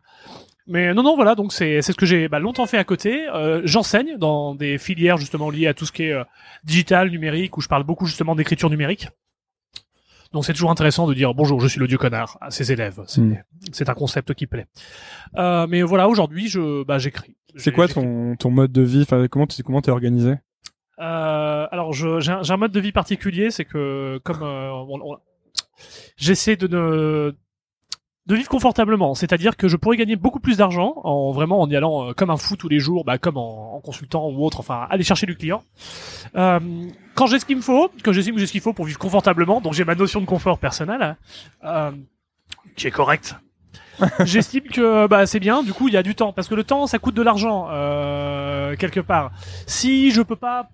Mais non, non, voilà, donc c'est c'est ce que j'ai bah, longtemps fait à côté. Euh, J'enseigne dans des filières justement liées à tout ce qui est euh, digital, numérique, où je parle beaucoup justement d'écriture numérique. Donc c'est toujours intéressant de dire bonjour, je suis le dieu connard à ses élèves. C'est Mm. c'est un concept qui plaît. Euh, mais voilà, aujourd'hui, je bah j'écris. C'est quoi ton, ton mode de vie? Enfin, comment tu comment t'es organisé? Euh, alors, j'ai un, mode de vie particulier, c'est que comme euh, on- on- j'essaie de ne de vivre confortablement, c'est-à-dire que je pourrais gagner beaucoup plus d'argent en vraiment en y allant euh, comme un fou tous les jours, bah, comme en, en consultant ou autre, enfin aller chercher du client. Euh, quand j'ai ce qu'il me faut, que j'estime que j'ai ce qu'il faut pour vivre confortablement, donc j'ai ma notion de confort personnel, euh, qui est correcte. J'estime que bah, c'est bien. Du coup, il y a du temps parce que le temps, ça coûte de l'argent euh, quelque part. Si je peux pas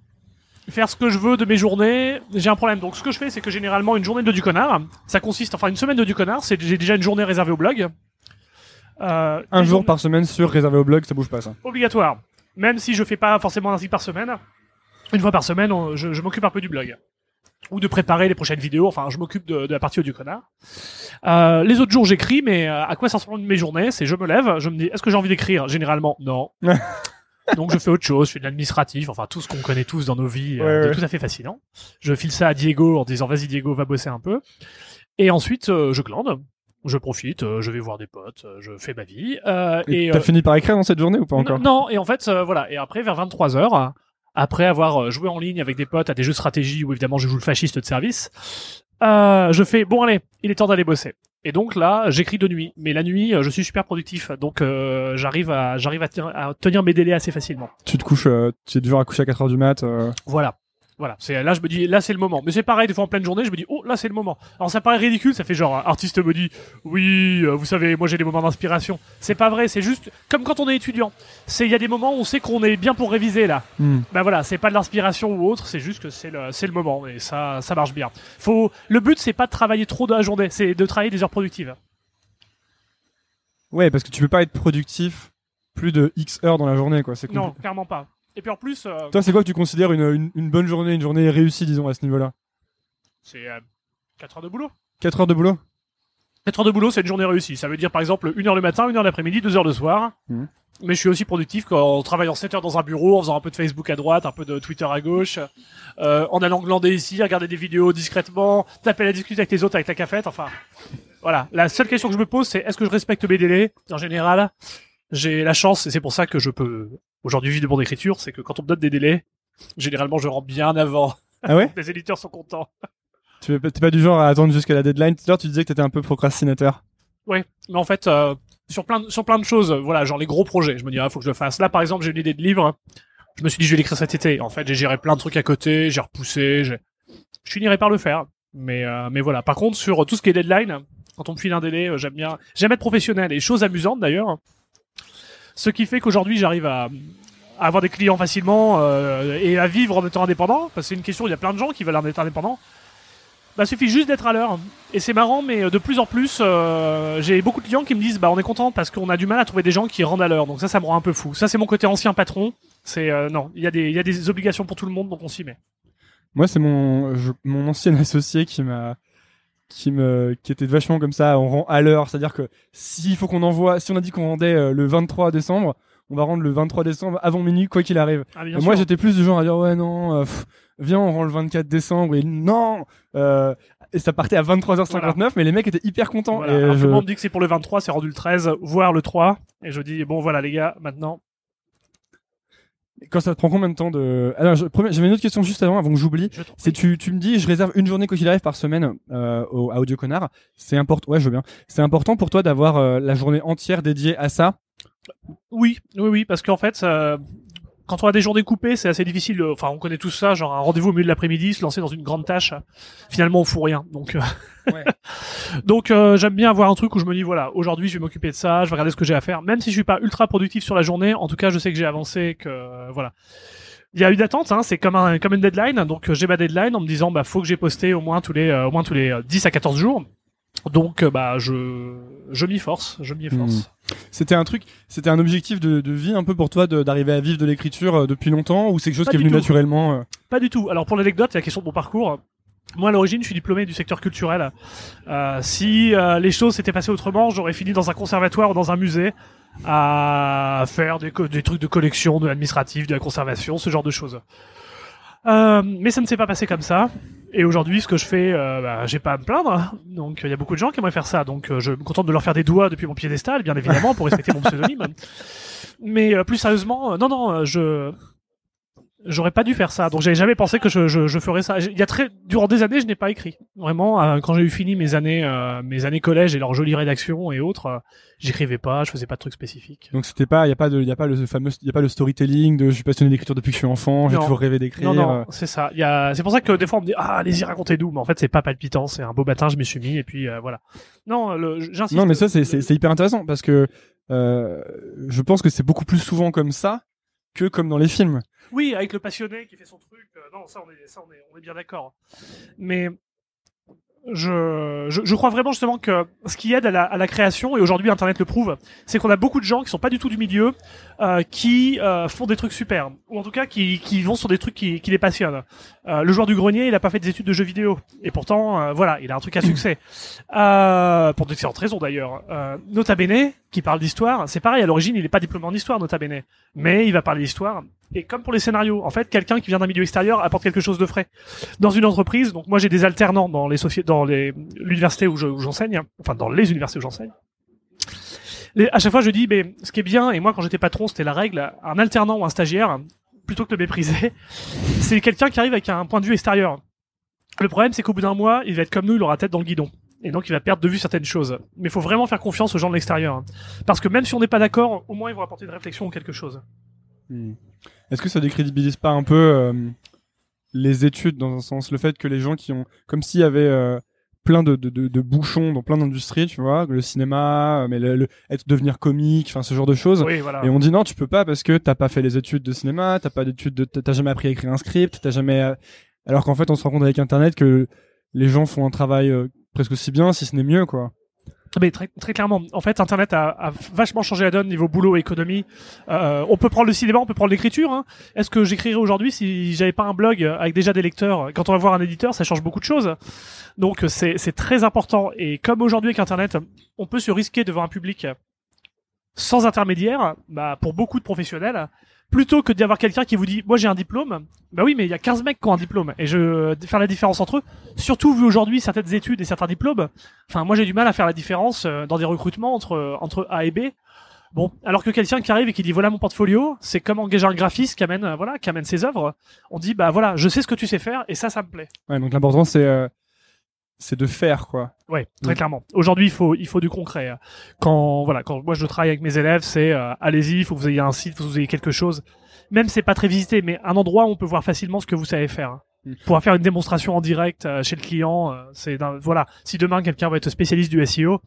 faire ce que je veux de mes journées, j'ai un problème. Donc ce que je fais, c'est que généralement une journée de du connard, ça consiste, enfin une semaine de du connard, c'est j'ai déjà une journée réservée au blog. Euh, Un jour par semaine sur réservé au blog, ça bouge pas ça. obligatoire. Même si je fais pas forcément un article par semaine, une fois par semaine, on- je, je m'occupe un peu du blog. Ou de préparer les prochaines vidéos, enfin je m'occupe de, de la partie du connard. Euh, les autres jours j'écris, mais euh, à quoi ça ressemble mes journées? C'est je me lève, je me dis est-ce que j'ai envie d'écrire? Généralement non. Donc je fais autre chose, je fais de l'administratif, enfin tout ce qu'on connaît tous dans nos vies, euh, Ouais, de ouais. tout à fait fascinant. Je file ça à Diego en disant vas-y Diego va bosser un peu. Et ensuite euh, je glande, je profite, euh, je vais voir des potes, je fais ma vie. Et t'as fini par écrire dans cette journée ou pas encore? non, et en fait, voilà. Et après, vers 23 heures, après avoir joué en ligne avec des potes à des jeux de stratégie où évidemment je joue le fasciste de service, je fais bon allez, il est temps d'aller bosser. Et donc là, j'écris de nuit. Mais la nuit, euh, je suis super productif, donc euh, j'arrive à j'arrive à, te- à tenir mes délais assez facilement. Tu te couches, euh, tu es du genre à coucher à 4 heures du mat. euh, Voilà. Voilà, c'est là je me dis là c'est le moment. Mais c'est pareil des fois en pleine journée, je me dis oh là c'est le moment. Alors ça paraît ridicule, ça fait genre un artiste me dit oui, euh, vous savez, moi j'ai des moments d'inspiration. C'est pas vrai, c'est juste comme quand on est étudiant. C'est il y a des moments où on sait qu'on est bien pour réviser là. hmm. Bah voilà, c'est pas de l'inspiration ou autre, c'est juste que c'est le c'est le moment et ça ça marche bien. Faut le but c'est pas de travailler trop dans la journée, c'est de travailler des heures productives. Ouais, parce que tu peux pas être productif plus de X heures dans la journée, quoi. C'est Non, clairement pas. Et puis en plus euh, Toi, c'est quoi que tu considères une, une, une bonne journée, une journée réussie, disons, à ce niveau-là c'est 4 heures de boulot. 4 heures de boulot 4 heures de boulot, c'est une journée réussie. Ça veut dire par exemple 1 heure le matin, 1 heure l'après-midi, 2 heures le soir. Mhm. Mais je suis aussi productif quand en travaillant 7 heures dans un bureau, en faisant un peu de Facebook à droite, un peu de Twitter à gauche, euh, en allant glander ici, regarder des vidéos discrètement, taper la discuter avec les autres avec la cafette, enfin. Voilà. La seule question que je me pose, c'est est-ce que je respecte mes délais En général, j'ai la chance, et c'est pour ça que je peux aujourd'hui vivre de mon écriture, c'est que quand on me donne des délais, généralement je rends bien avant. Ah ouais Les éditeurs sont contents. Tu es t'es pas du genre à attendre jusqu'à la deadline? Tout à l'heure, tu disais que t'étais un peu procrastinateur. Ouais, mais en fait, euh, sur plein de, sur plein de choses, voilà, genre les gros projets, je me dis, ah, faut que je le fasse. Là, par exemple, j'ai une idée de livre. Je me suis dit, je vais l'écrire cet été. En fait, j'ai géré plein de trucs à côté, j'ai repoussé, j'ai... je finirai par le faire. Mais, euh, mais voilà. Par contre, sur tout ce qui est deadline, quand on me file un délai, euh, j'aime bien, j'aime être professionnel. Et chose amusante d'ailleurs, ce qui fait qu'aujourd'hui, j'arrive à, avoir des clients facilement euh, et à vivre en étant indépendant. Parce que c'est une question, il y a plein de gens qui veulent en être indépendants. Bah, suffit juste d'être à l'heure. Et c'est marrant, mais euh, de plus en plus, euh, j'ai beaucoup de clients qui me disent, bah, on est content parce qu'on a du mal à trouver des gens qui rendent à l'heure. Donc ça, ça me rend un peu fou. Ça, c'est mon côté ancien patron. Non, il y a des, obligations pour tout le monde, donc on s'y met. Moi, c'est mon ancien associé qui m'a, qui me, qui était vachement comme ça, on rend à l'heure. C'est-à-dire que s'il faut qu'on envoie, si on a dit qu'on rendait euh, le 23 décembre, on va rendre le 23 décembre avant minuit, quoi qu'il arrive. Ah, Et moi, j'étais plus du genre à dire ouais non, euh, pff, viens on rend le 24 décembre et non. euh, et ça partait à 23h59, mais les mecs étaient hyper contents. Voilà. Et Alors, je- Tout le monde me dit que c'est pour le 23, c'est rendu le 13, voire le 3. Et je dis, bon, voilà, les gars, maintenant. Quand ça te prend combien de temps de Alors, je- premier- j'avais une autre question juste avant, avant que j'oublie. Je C'est tu, tu me dis, je réserve une journée quoi qu'il arrive par semaine euh, au, à Audio Connard. C'est important. Ouais, je veux bien. C'est important pour toi d'avoir euh, la journée entière dédiée à ça? Oui, oui, oui, parce qu'en fait, ça- quand on a des journées coupées, c'est assez difficile. de- Enfin, on connaît tous ça, genre un rendez-vous au milieu de l'après-midi, se lancer dans une grande tâche. Finalement, on fout rien. Donc, euh, Ouais. donc euh, j'aime bien avoir un truc où je me dis voilà, aujourd'hui, je vais m'occuper de ça, je vais regarder ce que j'ai à faire, même si je suis pas ultra productif sur la journée. En tout cas, je sais que j'ai avancé, que euh, voilà. il y a une attente, hein, c'est comme un comme une deadline. Donc euh, j'ai ma deadline en me disant bah faut que j'ai posté au moins tous les euh, au moins tous les euh, 10 à 14 jours. Donc euh, bah je je m'y force, je m'y force. C'était un truc, c'était un objectif de, de vie un peu pour toi d'arriver à vivre de l'écriture euh, depuis longtemps ou c'est quelque chose Pas qui est venu tout. naturellement euh Pas du tout. Alors pour l'anecdote, la question de mon parcours. Moi, à l'origine, je suis diplômé du secteur culturel. Euh, si euh, les choses s'étaient passées autrement, j'aurais fini dans un conservatoire ou dans un musée à faire des, des trucs de collection, de l'administratif, de la conservation, ce genre de choses. Euh, mais ça ne s'est pas passé comme ça. Et aujourd'hui, ce que je fais, euh, bah, j'ai pas à me plaindre. Donc, il y a beaucoup de gens qui aimeraient faire ça. Donc, euh, je me contente de leur faire des doigts depuis mon piédestal, bien évidemment, pour respecter mon pseudonyme. Mais euh, plus sérieusement, non, non, je j'aurais pas dû faire ça. Donc, j'avais jamais pensé que je, je, je ferais ça. Il y a très durant des années, je n'ai pas écrit. Vraiment, euh, quand j'ai eu fini mes années euh, mes années collège et leurs jolies rédactions et autres, euh, j'écrivais pas, je faisais pas de trucs spécifiques. Donc c'était pas, il y a pas de, il y a pas le fameux, il y a pas le storytelling de je suis passionné d'écriture depuis que je suis enfant, j'ai toujours rêvé d'écrire. Non, non, c'est ça. Il y a, c'est pour ça que des fois on me dit ah allez-y racontez-nous, mais en fait c'est pas palpitant, c'est un beau matin je m'y suis mis et puis euh, voilà. Non, j'insiste. Non, mais ça c'est c'est c'est hyper intéressant parce que euh, je pense que c'est beaucoup plus souvent comme ça que comme dans les films. Oui, avec le passionné qui fait son truc. euh, non, ça on est, ça on est, on est bien d'accord. Mais je, je, je crois vraiment justement que ce qui aide à la, à la création, et aujourd'hui Internet le prouve, c'est qu'on a beaucoup de gens qui sont pas du tout du milieu, euh, qui euh, font des trucs super, ou en tout cas qui, qui vont sur des trucs qui, qui les passionnent. Euh, le joueur du grenier, il a pas fait des études de jeux vidéo, et pourtant, euh, voilà, il a un truc à succès. Euh, pour d'excellentes raisons d'ailleurs. Euh, Nota Bene, qui parle d'histoire, c'est pareil, à l'origine, il est pas diplômé en histoire, Nota Bene, mais il va parler d'histoire. Et comme pour les scénarios, en fait, quelqu'un qui vient d'un milieu extérieur apporte quelque chose de frais. Dans une entreprise, donc moi j'ai des alternants dans les sociétés, dans les l'université où je- où j'enseigne, enfin dans les universités où j'enseigne. À chaque fois, je dis, mais ce qui est bien, et moi quand j'étais patron, c'était la règle, un alternant ou un stagiaire, plutôt que de mépriser, c'est quelqu'un qui arrive avec un point de vue extérieur. Le problème, c'est qu'au bout d'un mois, il va être comme nous, il aura tête dans le guidon. Et donc, il va perdre de vue certaines choses. Mais il faut vraiment faire confiance aux gens de l'extérieur. Parce que même si on n'est pas d'accord, au moins, ils vont apporter une réflexion ou quelque chose. Est-ce que ça décrédibilise pas un peu euh, les études dans un sens, le fait que les gens qui ont, comme s'il y avait euh, plein de, de, de, de bouchons dans plein d'industries, tu vois, le cinéma, euh, mais le, le- être devenir comique, enfin ce genre de choses. Oui, voilà. Et on dit non, tu peux pas parce que t'as pas fait les études de cinéma, t'as pas d'études, de, t'as jamais appris à écrire un script, t'as jamais. Alors qu'en fait, on se rend compte avec Internet que les gens font un travail euh, presque aussi bien, si ce n'est mieux, quoi. Mais très, très clairement, en fait, Internet a, a vachement changé la donne niveau boulot et économie. Euh, on peut prendre le cinéma, on peut prendre l'écriture. Hein. Est-ce que j'écrirais aujourd'hui si j'avais pas un blog avec déjà des lecteurs? Quand on va voir un éditeur, ça change beaucoup de choses. Donc c'est très important. Et comme aujourd'hui avec Internet, on peut se risquer devant un public sans intermédiaire, bah, pour beaucoup de professionnels, plutôt que d'y avoir quelqu'un qui vous dit, moi j'ai un diplôme, bah oui, mais il y a 15 mecs qui ont un diplôme, et je faire la différence entre eux, surtout vu aujourd'hui certaines études et certains diplômes, enfin moi j'ai du mal à faire la différence euh, dans des recrutements entre, entre A et B. Bon, alors que quelqu'un qui arrive et qui dit voilà mon portfolio, c'est comme engager un graphiste qui amène, euh, voilà, qui amène ses œuvres. On dit bah voilà, je sais ce que tu sais faire et ça, ça me plaît. Ouais, donc l'important euh, c'est de faire, quoi. Ouais, très Mm. clairement. Aujourd'hui, il faut il faut du concret. Quand voilà, quand moi je travaille avec mes élèves, c'est euh, allez-y, il faut que vous ayez un site, il faut que vous ayez quelque chose. Même c'est pas très visité, mais un endroit où on peut voir facilement ce que vous savez faire. Mm. Pouvoir faire une démonstration en direct euh, chez le client, euh, c'est voilà. Si demain quelqu'un va être spécialiste du SEO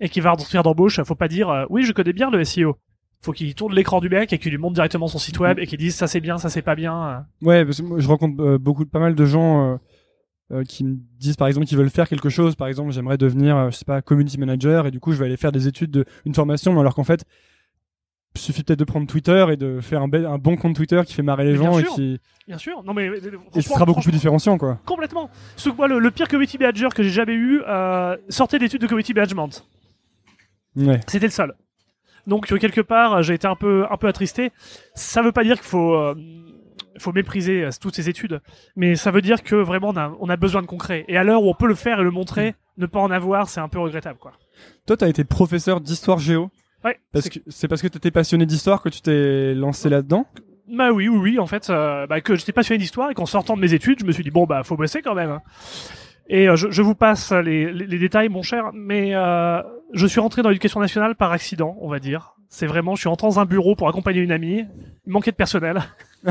et qui va faire d'embauche, faut pas dire euh, oui, je connais bien le SEO. Faut qu'il tourne l'écran du mec et qu'il lui montre directement son site web et qu'il dise ça c'est bien, ça c'est pas bien. euh. Ouais, parce que moi, je rencontre euh, beaucoup, pas mal de gens euh, qui me disent par exemple qu'ils veulent faire quelque chose. Par exemple, j'aimerais devenir, euh, je sais pas, community manager et du coup, je vais aller faire des études, de, une formation, alors qu'en fait, il suffit peut-être de prendre Twitter et de faire un, bon compte Twitter qui fait marrer les gens et qui Bien sûr. Non mais et ce sera beaucoup plus différenciant, quoi. Complètement. Que moi, le, le pire community manager que j'ai jamais eu euh, sortait d'études de community management. Ouais. C'était le seul. Donc quelque part, j'ai été un peu un peu attristé. Ça veut pas dire qu'il faut euh, faut mépriser euh, toutes ces études, mais ça veut dire que vraiment on a on a besoin de concret. Et à l'heure où on peut le faire et le montrer, ne pas en avoir, c'est un peu regrettable quoi. Toi, t'as été professeur d'histoire géo. Ouais. Parce c'est- que c'est parce que t'étais passionné d'histoire que tu t'es lancé là-dedans? Bah oui, oui, oui. En fait, euh, bah, que j'étais passionné d'histoire et qu'en sortant de mes études, je me suis dit bon bah faut bosser quand même. hein. Et euh, je, je vous passe les, les, les détails, mon cher, mais euh, je suis rentré dans l'éducation nationale par accident, on va dire. C'est vraiment, je suis rentré dans un bureau pour accompagner une amie. Il manquait de personnel.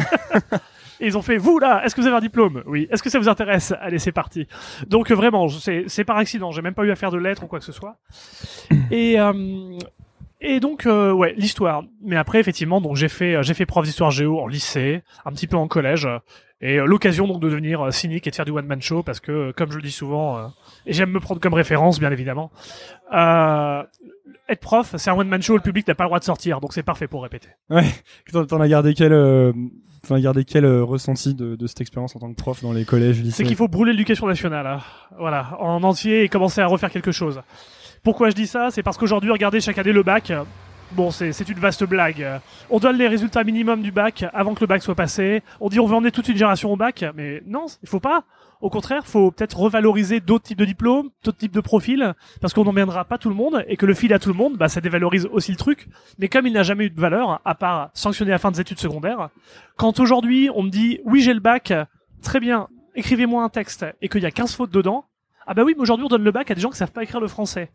Et ils ont fait, vous là, est-ce que vous avez un diplôme? Oui. Est-ce que ça vous intéresse? Allez, c'est parti. Donc euh, vraiment, c'est par accident. J'ai même pas eu à faire de lettres ou quoi que ce soit. Et euh, Et donc euh, ouais, l'histoire. Mais après effectivement, donc j'ai fait j'ai fait prof d'histoire géo en lycée, un petit peu en collège et euh, l'occasion donc de devenir cynique et de faire du one man show parce que comme je le dis souvent et j'aime me prendre comme référence bien évidemment. Euh, être prof, c'est un one man show, le public n'a pas le droit de sortir, donc c'est parfait pour répéter. Ouais. T'en as gardé quel, euh, t'en as gardé quel euh, ressenti de, de cette expérience en tant que prof dans les collèges, lycées? C'est qu'il faut brûler l'éducation nationale, hein. voilà, en entier et commencer à refaire quelque chose. Pourquoi je dis ça? C'est parce qu'aujourd'hui, regardez chaque année le bac. Bon, c'est une vaste blague. On donne les résultats minimum du bac avant que le bac soit passé. On dit on veut emmener toute une génération au bac, mais non, il faut pas. Au contraire, faut peut-être revaloriser d'autres types de diplômes, d'autres types de profils, parce qu'on n'emmènera pas tout le monde et que le fil à tout le monde, bah, ça dévalorise aussi le truc. Mais comme il n'a jamais eu de valeur, à part sanctionner la fin des études secondaires, quand aujourd'hui on me dit oui j'ai le bac, très bien, écrivez-moi un texte et qu'il y a 15 fautes dedans, ah bah oui, mais aujourd'hui on donne le bac à des gens qui savent pas écrire le français.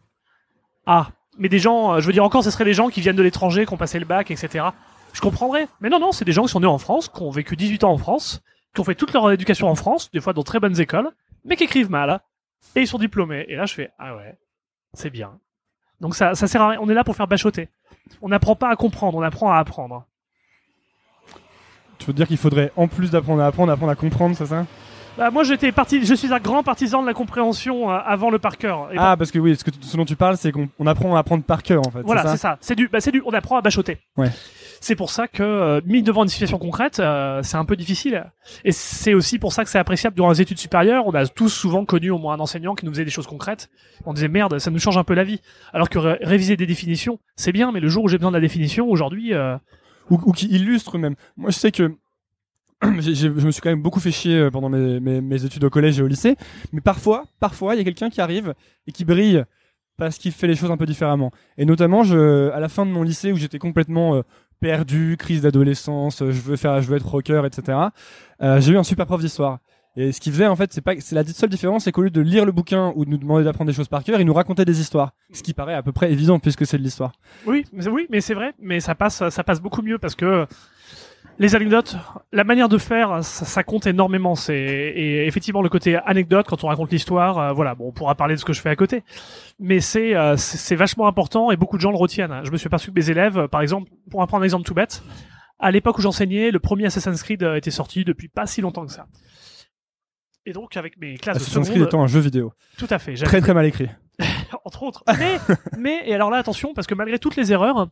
Ah, mais des gens, euh, je veux dire encore, ce seraient des gens qui viennent de l'étranger, qui ont passé le bac, etc. Je comprendrais. Mais non, non, c'est des gens qui sont nés en France, qui ont vécu 18 ans en France, qui ont fait toute leur éducation en France, des fois dans très bonnes écoles, mais qui écrivent mal. Et ils sont diplômés. Et là, je fais, ah ouais, c'est bien. Donc ça, ça sert à rien. On est là pour faire bachoter. On n'apprend pas à comprendre, on apprend à apprendre. Tu veux dire qu'il faudrait, en plus d'apprendre à apprendre, apprendre à comprendre, c'est ça? Bah, moi, j'étais parti, je suis un grand partisan de la compréhension euh, avant le par cœur. Et Ah, parce que oui, ce, que ce dont tu parles, c'est qu'on on apprend à apprendre par cœur, en fait. Voilà, c'est c'est ça ça. C'est du, bah, c'est du, on apprend à bachoter. Ouais. C'est pour ça que, euh, mis devant une situation concrète, euh, c'est un peu difficile. Et c'est aussi pour ça que c'est appréciable durant les études supérieures. On a tous souvent connu au moins un enseignant qui nous faisait des choses concrètes. On disait merde, ça nous change un peu la vie. Alors que ré- réviser des définitions, c'est bien, mais le jour où j'ai besoin de la définition, aujourd'hui, euh, ou, ou qui illustre même. Moi, je sais que j'ai- je me suis quand même beaucoup fait chier euh, pendant mes, mes, mes études au collège et au lycée, mais parfois, parfois, il y a quelqu'un qui arrive et qui brille parce qu'il fait les choses un peu différemment. Et notamment, je, à la fin de mon lycée où j'étais complètement euh, perdu, crise d'adolescence, euh, je veux faire, je veux être rocker, etc. euh, j'ai eu un super prof d'histoire. Et ce qu'il faisait, en fait, c'est pas, c'est la seule différence, c'est qu'au lieu de lire le bouquin ou de nous demander d'apprendre des choses par cœur, il nous racontait des histoires. Ce qui paraît à peu près évident puisque c'est de l'histoire. Oui, oui, mais c'est vrai, mais ça passe, ça passe beaucoup mieux parce que les anecdotes, la manière de faire, ça, ça compte énormément. C'est et effectivement le côté anecdote quand on raconte l'histoire, euh, voilà, bon, on pourra parler de ce que je fais à côté, mais c'est euh, c'est vachement important et beaucoup de gens le retiennent. Je me suis aperçu que mes élèves, euh, par exemple, pour en prendre un exemple tout bête, à l'époque où j'enseignais, le premier Assassin's Creed euh, était sorti depuis pas si longtemps que ça. Et donc avec mes classes de Assassin's Creed seconde, étant un jeu vidéo. tout à fait, Très très mal écrit. entre autres. Mais, mais, et alors là, attention, parce que malgré toutes les erreurs,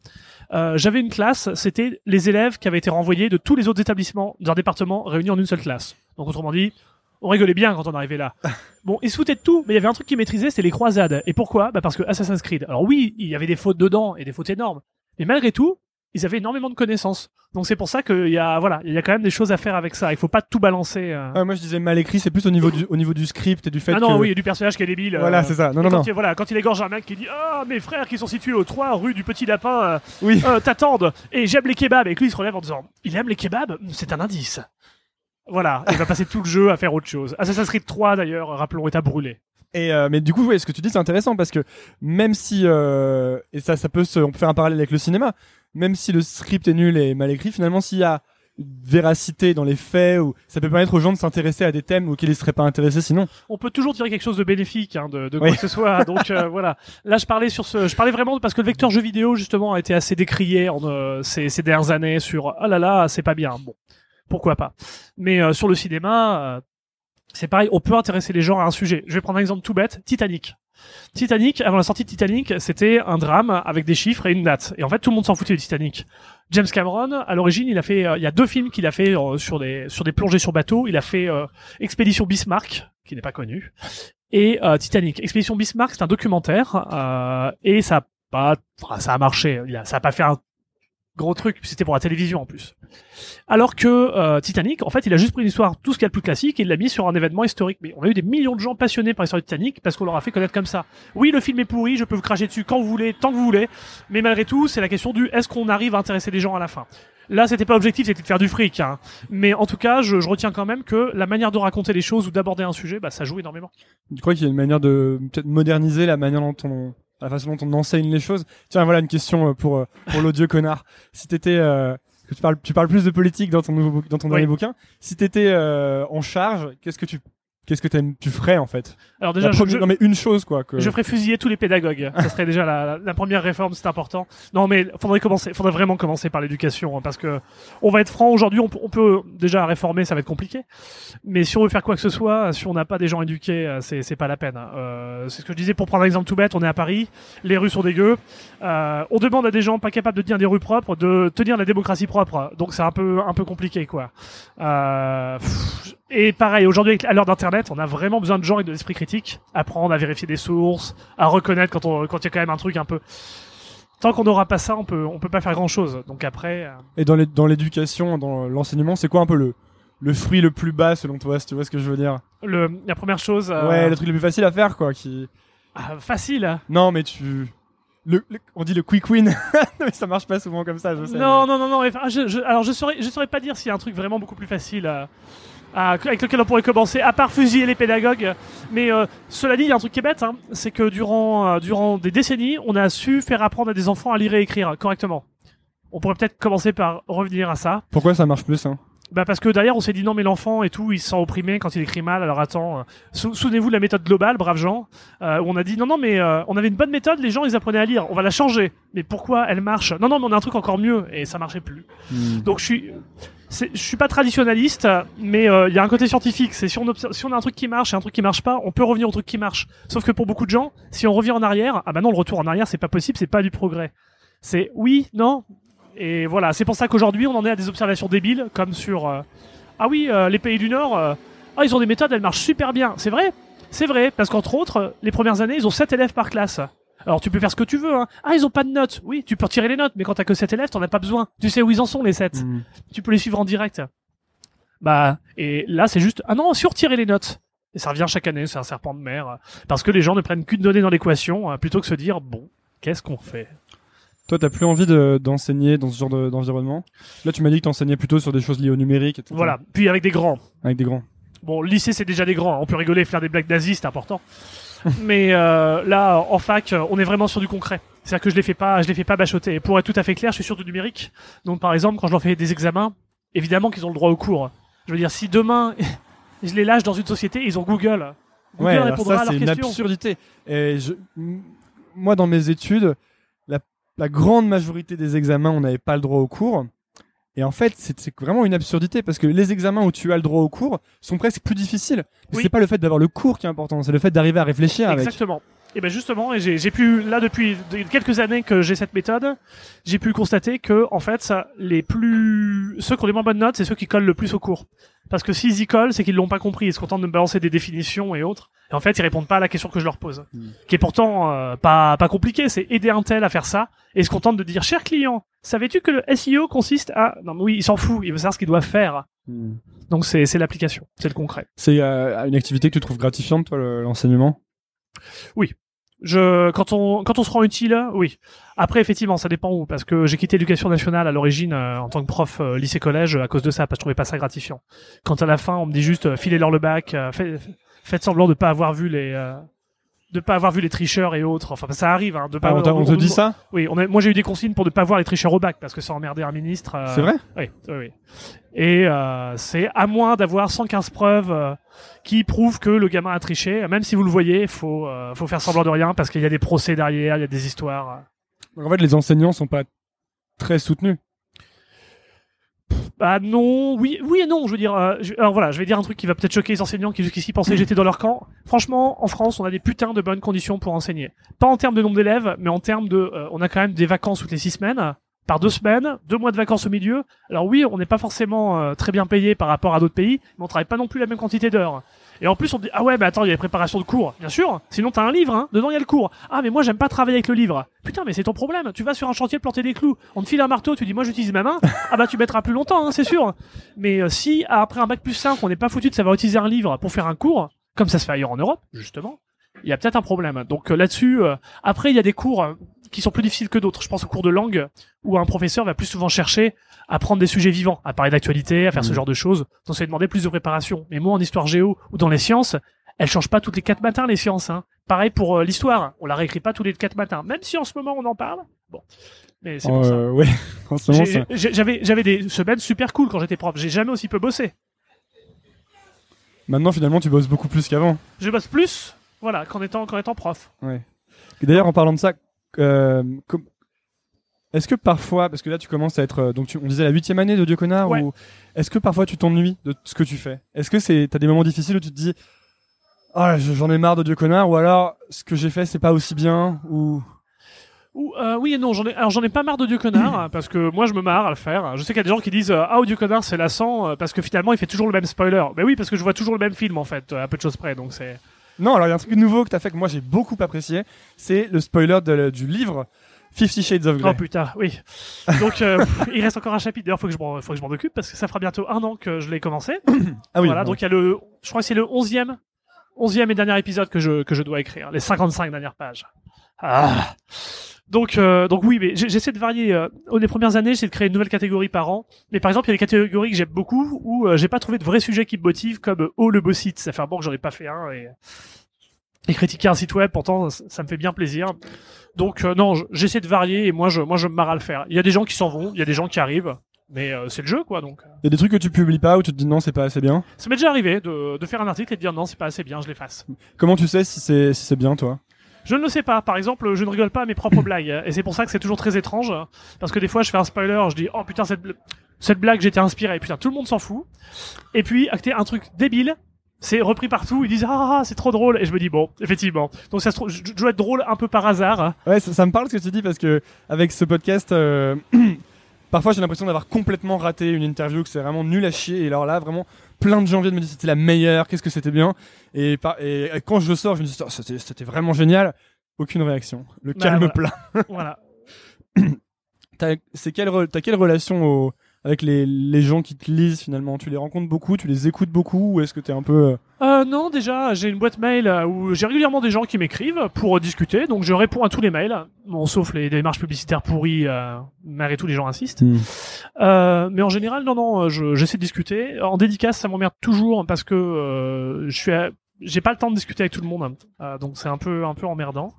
euh, j'avais une classe, c'était les élèves qui avaient été renvoyés de tous les autres établissements d'un département réunis en une seule classe. Donc autrement dit, on rigolait bien quand on arrivait là. Bon, ils se foutaient de tout, mais il y avait un truc qu'ils maîtrisaient, c'était les croisades. Et pourquoi? Bah parce que Assassin's Creed. Alors oui, il y avait des fautes dedans et des fautes énormes, mais malgré tout, ils avaient énormément de connaissances. Donc c'est pour ça qu'il y a, voilà, il y a quand même des choses à faire avec ça. Il faut pas tout balancer. euh. Ah, moi je disais mal écrit, c'est plus au niveau du, au niveau du script et du fait Ah non, que... oui, a du personnage qui est débile. euh, Voilà, c'est ça. Non, et non, quand non. Il, voilà, quand il égorge un mec qui dit Ah, mes frères qui sont situés aux 3 rue du Petit Lapin euh, Oui. t'attendent et j'aime les kebabs. Et que lui il se relève en disant Il aime les kebabs C'est un indice. Voilà, il va passer tout le jeu à faire autre chose. Assassin's Creed 3 d'ailleurs, rappelons, est à brûler. Et euh, mais du coup, ouais, ce que tu dis, c'est intéressant parce que même si euh, et ça, ça peut se, on peut faire un parallèle avec le cinéma. Même si le script est nul et mal écrit, finalement, s'il y a véracité dans les faits ou ça peut permettre aux gens de s'intéresser à des thèmes auxquels ils seraient pas intéressés sinon. On peut toujours tirer quelque chose de bénéfique hein, de, de quoi Oui. que ce soit. Donc euh, voilà. Là, je parlais sur ce, je parlais vraiment parce que le vecteur jeu vidéo justement a été assez décrié en, euh, ces, ces dernières années sur oh là là, c'est pas bien. Bon, pourquoi pas. Mais euh, sur le cinéma, euh, c'est pareil. On peut intéresser les gens à un sujet. Je vais prendre un exemple tout bête. Titanic. Titanic, avant la sortie de Titanic, c'était un drame avec des chiffres et une date. Et en fait, tout le monde s'en foutait de Titanic. James Cameron, à l'origine, il a fait, euh, il y a deux films qu'il a fait euh, sur des sur des plongées sur bateau. Il a fait euh, Expédition Bismarck, qui n'est pas connu, et euh, Titanic. Expédition Bismarck, c'est un documentaire et ça a pas, ça a marché. Il a, ça a pas fait un gros truc, c'était pour la télévision en plus. Alors que euh, Titanic, en fait, il a juste pris une histoire, tout ce qu'il y a de plus classique, et il l'a mis sur un événement historique. Mais on a eu des millions de gens passionnés par l'histoire de Titanic parce qu'on leur a fait connaître comme ça. Oui, le film est pourri, je peux vous cracher dessus quand vous voulez, tant que vous voulez, mais malgré tout, c'est la question du est-ce qu'on arrive à intéresser les gens à la fin? Là, c'était pas objectif, c'était de faire du fric. Hein. Mais en tout cas, je, je retiens quand même que la manière de raconter les choses ou d'aborder un sujet, bah, ça joue énormément. Tu crois qu'il y a une manière de peut-être moderniser la manière dont on la façon dont on enseigne les choses Tiens, voilà une question euh, pour euh, pour l'odieux connard. Si t'étais euh, tu parles tu parles plus de politique dans ton nouveau dans ton Oui. dernier bouquin. Si t'étais euh, en charge, qu'est-ce que tu qu'est-ce que tu ferais en fait? Alors déjà, je, première- je- Non mais une chose quoi. Que... je ferais fusiller tous les pédagogues. Ça serait déjà la, la- la première réforme, c'est important. Non, mais faudrait commencer, faudrait vraiment commencer par l'éducation, hein, parce que on va être franc aujourd'hui. On, peut- on peut déjà réformer, ça va être compliqué. Mais si on veut faire quoi que ce soit, si on n'a pas des gens éduqués, euh, c'est c'est pas la peine. hein. Euh, c'est ce que je disais pour prendre un exemple tout bête. On est à Paris, les rues sont dégueu. Euh, on demande à des gens pas capables de tenir des rues propres de tenir la démocratie propre. Donc c'est un peu un peu compliqué quoi. Euh, pff, et pareil, aujourd'hui à l'heure d'internet, on a vraiment besoin de gens avec de l'esprit critique, apprendre à vérifier des sources, à reconnaître quand il y a quand même un truc un peu. Tant qu'on n'aura pas ça, on peut on peut pas faire grand chose. Donc après, euh, Et dans l'éducation, dans l'enseignement, c'est quoi un peu le le fruit le plus bas selon toi, si tu vois ce que je veux dire? Le la première chose, euh, Ouais, le truc le plus facile à faire quoi. Qui ah, facile. hein. non mais tu le, le- on dit le quick win, mais ça marche pas souvent comme ça. Je sais, Non, non, non, non. enfin, je, je- alors je saurais, je saurais pas dire s'il y a un truc vraiment beaucoup plus facile à- avec lequel on pourrait commencer, à part fusiller les pédagogues. Mais euh, cela dit, il y a un truc qui est bête, hein, c'est que durant, euh, durant des décennies, on a su faire apprendre à des enfants à lire et écrire correctement. On pourrait peut-être commencer par revenir à ça. Pourquoi ça marche plus hein? Bah parce que derrière on s'est dit non mais l'enfant et tout il se sent opprimé quand il écrit mal alors attends euh, sou- souvenez-vous de la méthode globale braves gens euh, où on a dit non non mais euh, on avait une bonne méthode les gens ils apprenaient à lire on va la changer. Mais pourquoi elle marche? Non non mais on a un truc encore mieux et ça marchait plus. Donc je suis je suis pas traditionnaliste mais euh, il y a un côté scientifique c'est si on si on a un truc qui marche et un truc qui marche pas on peut revenir au truc qui marche. Sauf que pour beaucoup de gens si on revient en arrière ah bah non le retour en arrière c'est pas possible c'est pas du progrès. C'est oui non et voilà, c'est pour ça qu'aujourd'hui, on en est à des observations débiles, comme sur euh, ah oui, euh, les pays du Nord, euh, ah ils ont des méthodes, elles marchent super bien. C'est vrai, c'est vrai, parce qu'entre autres, les premières années, ils ont 7 élèves par classe. Alors tu peux faire ce que tu veux. Hein. Ah ils ont pas de notes. Oui, tu peux retirer les notes, mais quand t'as que 7 élèves, t'en as pas besoin. Tu sais où ils en sont les 7 Mm. Tu peux les suivre en direct. Bah et là c'est juste ah non, sur retirer les notes. Et ça revient chaque année, c'est un serpent de mer, parce que les gens ne prennent qu'une donnée dans l'équation, plutôt que se dire bon, qu'est-ce qu'on fait? Toi, t'as plus envie de- d'enseigner dans ce genre de- d'environnement? Là, tu m'as dit que t'enseignais plutôt sur des choses liées au numérique, etc. Voilà. Puis avec des grands. Avec des grands. Bon, le lycée, c'est déjà des grands. hein. On peut rigoler, faire des blagues nazis, c'est important. Mais euh, là, en fac, on est vraiment sur du concret. C'est-à-dire que je les fais pas, je les fais pas bachoter. Et pour être tout à fait clair, je suis sur du numérique. Donc, par exemple, quand je leur fais des examens, évidemment qu'ils ont le droit au cours. Je veux dire, si demain je les lâche dans une société, ils ont Google. Google Ouais, répondra ça, à c'est leurs une questions. absurdité. Et je... moi, dans mes études, la, grande majorité des examens, on n'avait pas le droit au cours. Et en fait, c'est c'est vraiment une absurdité parce que les examens où tu as le droit au cours sont presque plus difficiles. Oui. C'est pas le fait d'avoir le cours qui est important, c'est le fait d'arriver à réfléchir avec. Exactement. Et ben justement, et j'ai j'ai pu là depuis de- quelques années que j'ai cette méthode, j'ai pu constater que en fait, ça, les plus ceux qui ont les moins bonnes notes, c'est ceux qui collent le plus au cours. Parce que s'ils y collent, c'est qu'ils l'ont pas compris, ils se contentent de me balancer des définitions et autres. Et en fait, ils répondent pas à la question que je leur pose, Hmm. qui est pourtant euh, pas pas compliqué. C'est aider un tel à faire ça et ils se contentent de dire cher client, savais-tu que le SEO consiste à non mais oui, il s'en fout, il veut savoir ce qu'il doit faire. Hmm. Donc c'est c'est l'application, c'est le concret. C'est euh, une activité que tu trouves gratifiante, toi, le- l'enseignement? Je, quand on, quand on se rend utile, oui. Après, effectivement, ça dépend où, parce que j'ai quitté l'éducation nationale à l'origine euh, en tant que prof euh, lycée-collège à cause de ça, parce que je trouvais pas ça gratifiant. Quand à la fin, on me dit juste euh, filez-leur le bac, euh, fait- faites semblant de pas avoir vu les, euh, de pas avoir vu les tricheurs et autres. Enfin, ça arrive, hein, de pas. Ah, on, t'a- on te dit ça Oui, on a- moi j'ai eu des consignes pour ne pas voir les tricheurs au bac, parce que ça emmerdait un ministre. euh, C'est vrai oui, oui, oui. Et euh, c'est à moins d'avoir 115 preuves euh, qui prouvent que le gamin a triché, même si vous le voyez, faut euh, faut faire semblant de rien parce qu'il y a des procès derrière, il y a des histoires. Donc en fait, les enseignants sont pas très soutenus. Bah non, oui, oui et non. Je veux dire, euh, je- alors voilà, je vais dire un truc qui va peut-être choquer les enseignants qui jusqu'ici pensaient que j'étais dans leur camp. Franchement, en France, on a des putains de bonnes conditions pour enseigner. Pas en termes de nombre d'élèves, mais en termes de, euh, on a quand même des vacances toutes les six semaines, par deux semaines, deux mois de vacances au milieu. Alors oui, on n'est pas forcément euh, très bien payé par rapport à d'autres pays, mais on travaille pas non plus la même quantité d'heures. Et en plus, on dit ah ouais, mais attends, il y a les préparations de cours, bien sûr. Sinon, t'as un livre, hein. Dedans, il y a le cours. Ah, mais moi, j'aime pas travailler avec le livre. Putain, mais c'est ton problème. Tu vas sur un chantier planter des clous. On te file un marteau, tu dis moi, j'utilise ma main. Ah bah, tu mettras plus longtemps, hein, c'est sûr. Mais euh, si après un bac plus 5, on n'est pas foutu de savoir utiliser un livre pour faire un cours, comme ça se fait ailleurs en Europe, justement, il y a peut-être un problème. Donc euh, là-dessus, euh, après, il y a des cours qui sont plus difficiles que d'autres. Je pense aux cours de langue où un professeur va plus souvent chercher à prendre des sujets vivants, à parler d'actualité, à faire ce Mhm. genre de choses. Donc ça va demander plus de préparation. Mais moi, en histoire géo ou dans les sciences, elles changent pas toutes les quatre matins les sciences. Hein. Pareil pour euh, l'histoire, on la réécrit pas tous les quatre matins, même si en ce moment on en parle. Bon, mais c'est pour ça. Euh, ouais, en ce moment, ça- J'avais j'avais des semaines super cool quand j'étais prof. J'ai jamais aussi peu bossé. Maintenant, finalement, tu bosses beaucoup plus qu'avant. Je bosse plus, voilà, qu'en étant, qu'en étant prof. Ouais. Et D'ailleurs, en parlant de ça, est-ce que parfois, parce que là, tu commences à être, euh, donc tu, on disait la huitième année de Dieu connard, Ouais. ou est-ce que parfois tu t'ennuies de ce que tu fais? Est-ce que c'est, t'as des moments difficiles où tu te dis, ah, je- j'en ai marre de Dieu connard, ou alors ce que j'ai fait, c'est pas aussi bien, ou Ou, euh, oui et non, j'en ai, alors j'en ai pas marre de Dieu connard, parce que moi je me marre à le faire. Je sais qu'il y a des gens qui disent euh, Ah, Dieu connard c'est lassant, euh, parce que finalement il fait toujours le même spoiler. Ben oui, parce que je vois toujours le même film en fait, euh, à peu de choses près, donc c'est. Non, alors il y a un truc nouveau que t'as fait que moi j'ai beaucoup apprécié, c'est le spoiler de- du livre Fifty Shades of Grey. Oh putain, oui. Donc euh, il reste encore un chapitre, d'ailleurs faut que je m'en, faut que je m'en occupe, parce que ça fera bientôt un an que je l'ai commencé. ah oui. voilà, bon. donc il y a le, je crois que c'est le onzième, onzième et dernier épisode que je, que je dois écrire, les 55 dernières pages. Ah. Donc, euh, donc oui, mais j'essaie de varier. Euh, les premières années, j'essaie de créer une nouvelle catégorie par an. Mais par exemple, il y a des catégories que j'aime beaucoup où euh, j'ai pas trouvé de vrais sujets qui me motivent, comme euh, Oh le beau site. Ça fait un bon que j'en ai pas fait un et, et critiquer un site web. Pourtant, ça, me fait bien plaisir. Donc euh, non, je- j'essaie de varier et moi, je, moi, je me marre à le faire. Il y a des gens qui s'en vont, il y a des gens qui arrivent, mais euh, c'est le jeu, quoi. Donc. Il y a des trucs que tu publies pas où tu te dis non, c'est pas assez bien? ça m'est déjà arrivé de, de faire un article et de dire non, c'est pas assez bien, je l'efface. Comment tu sais si c'est si c'est bien toi? Je ne le sais pas. Par exemple, je ne rigole pas à mes propres blagues. Et c'est pour ça que c'est toujours très étrange. Parce que des fois, je fais un spoiler, je dis, oh putain, cette, cette blague, j'étais inspiré. Putain, tout le monde s'en fout. Et puis, acter un truc débile, c'est repris partout. Ils disent, ah, ah, c'est trop drôle. Et je me dis, bon, effectivement. Donc ça se je dois être drôle un peu par hasard. Ouais, ça, ça me parle ce que tu dis parce que avec ce podcast, euh, parfois j'ai l'impression d'avoir complètement raté une interview, que c'est vraiment nul à chier. Et alors là, vraiment, plein de gens viennent me dire c'était la meilleure, qu'est-ce que c'était bien. Et, par- et, et quand je sors, je me dis Oh, c'était vraiment génial. Aucune réaction. Le Bah, calme voilà. plat. voilà. T'as c'est quelle re- quelle relation au- avec les, les gens qui te lisent finalement Tu les rencontres beaucoup, tu les écoutes beaucoup, ou est-ce que t'es un peu euh, Euh, non, déjà, j'ai une boîte mail euh, où j'ai régulièrement des gens qui m'écrivent pour discuter. Donc je réponds à tous les mails. Bon, sauf les démarches publicitaires pourries, euh, malgré tout, les gens insistent. Euh, mais en général, non, non, je- j'essaie de discuter. En dédicace, ça m'emmerde toujours parce que je suis, à- j'ai pas le temps de discuter avec tout le monde, hein. Euh, donc c'est un peu, un peu emmerdant.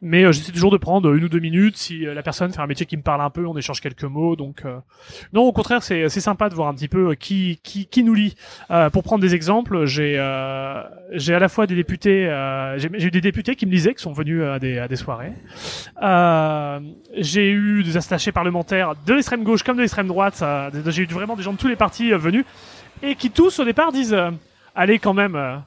Mais euh, j'essaie toujours de prendre une ou deux minutes si euh, la personne fait un métier qui me parle un peu, on échange quelques mots. Donc euh, non, au contraire, c'est, c'est sympa de voir un petit peu euh, qui, qui, qui nous lit. Euh, pour prendre des exemples, j'ai, j'ai à la fois des députés, j'ai, eu des députés qui me lisaient, qui sont venus à des, à des soirées. J'ai eu des attachés parlementaires de l'extrême gauche comme de l'extrême droite. j'ai eu vraiment des gens de tous les partis venus et qui tous au départ disent allez quand même.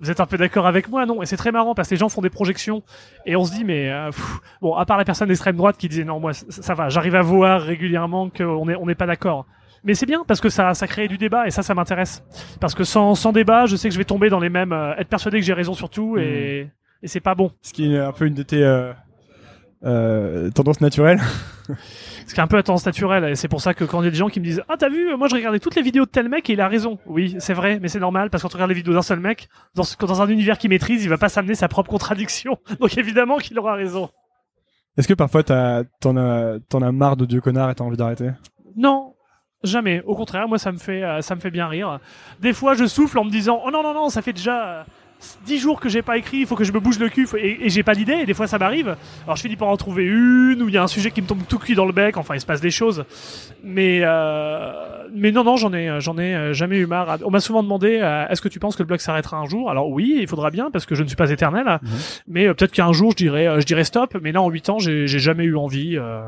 Vous êtes un peu d'accord avec moi, non? Et c'est très marrant parce que les gens font des projections et on se dit mais euh, pff, bon, à part la personne d'extrême droite qui disait non moi ça, ça va, j'arrive à voir régulièrement qu'on est on n'est pas d'accord. Mais c'est bien parce que ça ça crée du débat et ça ça m'intéresse parce que sans sans débat, je sais que je vais tomber dans les mêmes euh, être persuadé que j'ai raison sur tout et et c'est pas bon. ce qui est un peu une de tes euh, euh, tendances naturelles Ce qui est un peu la tendance naturelle, et c'est pour ça que quand il y a des gens qui me disent Ah, t'as vu, moi je regardais toutes les vidéos de tel mec et il a raison. Oui, c'est vrai, mais c'est normal, parce que quand tu regardes les vidéos d'un seul mec, dans, un univers qu'il maîtrise, il va pas s'amener sa propre contradiction. Donc évidemment qu'il aura raison. Est-ce que parfois t'as- t'en as, t'en as marre de Dieu connard et t'as envie d'arrêter? Non, jamais. Au contraire, moi ça me fait, euh, ça me fait bien rire. Des fois, je souffle en me disant Oh non, non, non, ça fait déjà. Euh, 10 jours que j'ai pas écrit, il faut que je me bouge le cul faut- et, et j'ai pas d'idée et des fois ça m'arrive. Alors je finis par en trouver une où il y a un sujet qui me tombe tout cuit dans le bec, enfin il se passe des choses. Mais euh, mais non non, j'en ai j'en ai euh, jamais eu marre. On m'a souvent demandé euh, est-ce que tu penses que le blog s'arrêtera un jour? Alors oui, il faudra bien parce que je ne suis pas éternel. Mhm. Mais euh, peut-être qu'un jour je dirais je dirais stop, mais là en 8 ans, j'ai jamais eu envie euh,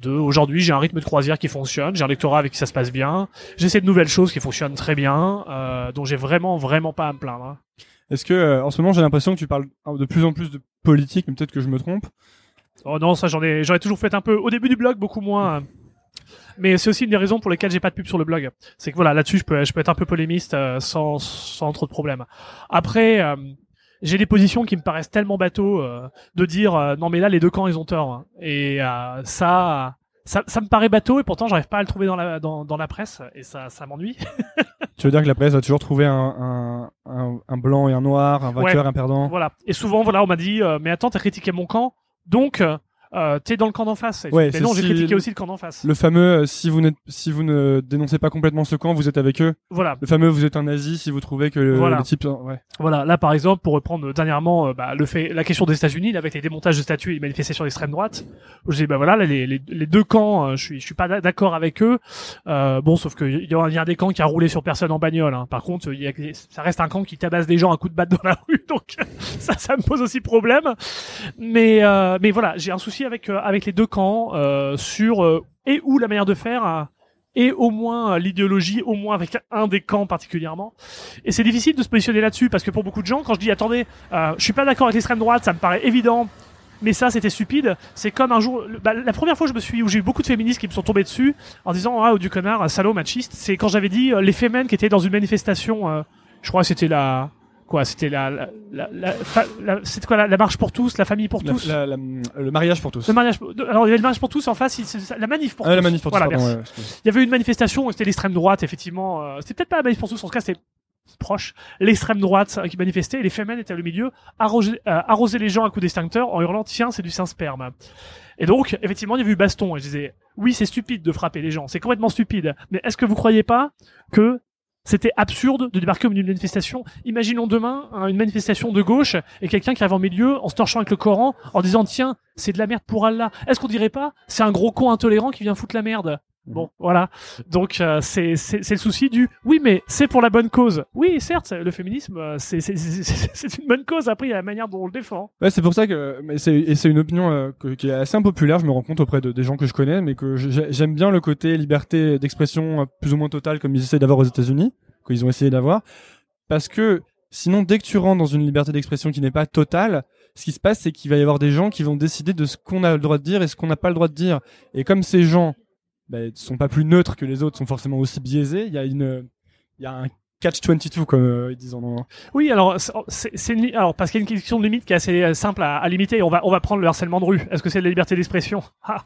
de aujourd'hui, j'ai un rythme de croisière qui fonctionne, j'ai un lectorat avec qui ça se passe bien, j'essaie de nouvelles choses qui fonctionnent très bien, euh, donc j'ai vraiment vraiment pas à me plaindre. hein. Est-ce que euh, en ce moment j'ai l'impression que tu parles de plus en plus de politique, mais peut-être que je me trompe. Oh non, ça j'en ai, toujours fait un peu. Au début du blog, beaucoup moins. Mais c'est aussi une des raisons pour lesquelles j'ai pas de pub sur le blog. C'est que voilà, là-dessus, je peux, être un peu polémiste euh, sans, trop de problèmes. Après, euh, j'ai des positions qui me paraissent tellement bateaux de dire non mais là les deux camps ils ont tort. hein. Et ça, ça, ça me paraît bateau et pourtant j'arrive pas à le trouver dans la, dans, dans la presse et ça, ça m'ennuie. Tu veux dire que la presse va toujours trouver un, un, un, un blanc et un noir, un vainqueur, un perdant? Voilà. Et souvent, voilà, on m'a dit, euh, mais attends, t'as critiqué mon camp, donc euh, euh, t'es dans le camp d'en face. Ouais, mais non, j'ai si- critiqué aussi le camp d'en face. Le fameux, euh, si vous n'êtes, si vous ne dénoncez pas complètement ce camp, vous êtes avec eux. Voilà. Le fameux, vous êtes un nazi si vous trouvez que le, Voilà. le type, ouais. Voilà, là par exemple, pour reprendre dernièrement euh, bah, le fait, la question des États-Unis, là, avec les démontages de statues et les manifestations d'extrême droite, où dis bah voilà, là, les, les, les deux camps, euh, je suis je suis pas d'a- d'accord avec eux. Euh, bon, sauf que il y, y a un des camps qui a roulé sur personne en bagnole. hein. Par contre, y a, ça reste un camp qui tabasse des gens à coups de batte dans la rue, donc ça, ça me pose aussi problème. Mais euh, mais voilà, j'ai un souci avec euh, avec les deux camps euh, sur euh, et où la manière de faire. et au moins l'idéologie, au moins avec un des camps particulièrement. Et c'est difficile de se positionner là-dessus parce que pour beaucoup de gens, quand je dis attendez, je suis pas d'accord avec l'extrême droite, ça me paraît évident. Mais ça, c'était stupide. C'est comme un jour, bah, la première fois, je me suis, où j'ai eu beaucoup de féministes qui me sont tombés dessus en disant ah du connard, salaud machiste. C'est quand j'avais dit les fémènes qui étaient dans une manifestation. je crois que c'était la quoi, c'était la, la, la, la- c'était quoi la, la marche pour tous, la famille pour tous. la- la- le mariage pour tous. Le mariage, alors il y avait le mariage pour tous en face, il- la manif pour Ah, tous. la manif pour tous, pardon, merci. ouais. Il y avait une manifestation, c'était l'extrême droite, effectivement. euh, c'était peut-être pas la manif pour tous, en tout cas c'était proche. L'extrême droite qui manifestait et les femmes étaient au milieu, arroser, euh, arroser les gens à coups d'extincteur en hurlant tiens c'est du saint sperme. Et donc effectivement il y avait eu baston et je disais oui c'est stupide de frapper les gens, c'est complètement stupide. Mais est-ce que vous croyez pas que c'était absurde de débarquer au milieu d'une manifestation. Imaginons demain hein, une manifestation de gauche et quelqu'un qui arrive en milieu en se torchant avec le Coran en disant tiens c'est de la merde pour Allah. Est-ce qu'on dirait pas c'est un gros con intolérant qui vient foutre la merde? Bon, voilà. Donc euh, c'est le souci du oui, mais c'est pour la bonne cause. Oui, certes, le féminisme euh, c'est une bonne cause. Après, il y a la manière dont on le défend. Ouais, c'est pour ça que, mais c'est, et c'est une opinion euh, que- qui est assez impopulaire, je me rends compte auprès de, des gens que je connais, mais que j'ai- j'aime bien le côté liberté d'expression euh, plus ou moins totale comme ils essaient d'avoir aux États-Unis, qu'ils ont essayé d'avoir, parce que sinon, dès que tu rentres dans une liberté d'expression qui n'est pas totale, ce qui se passe, c'est qu'il va y avoir des gens qui vont décider de ce qu'on a le droit de dire et ce qu'on n'a pas le droit de dire. Et comme ces gens bah, sont pas plus neutres que les autres, sont forcément aussi biaisés, il y a une, il y a un catch 22 comme euh, ils disent en. Oui, alors c'est- alors parce qu'il y a une question de limite qui est assez euh, simple à, limiter. On va on va prendre le harcèlement de rue. Est-ce que c'est de la liberté d'expression? Ah,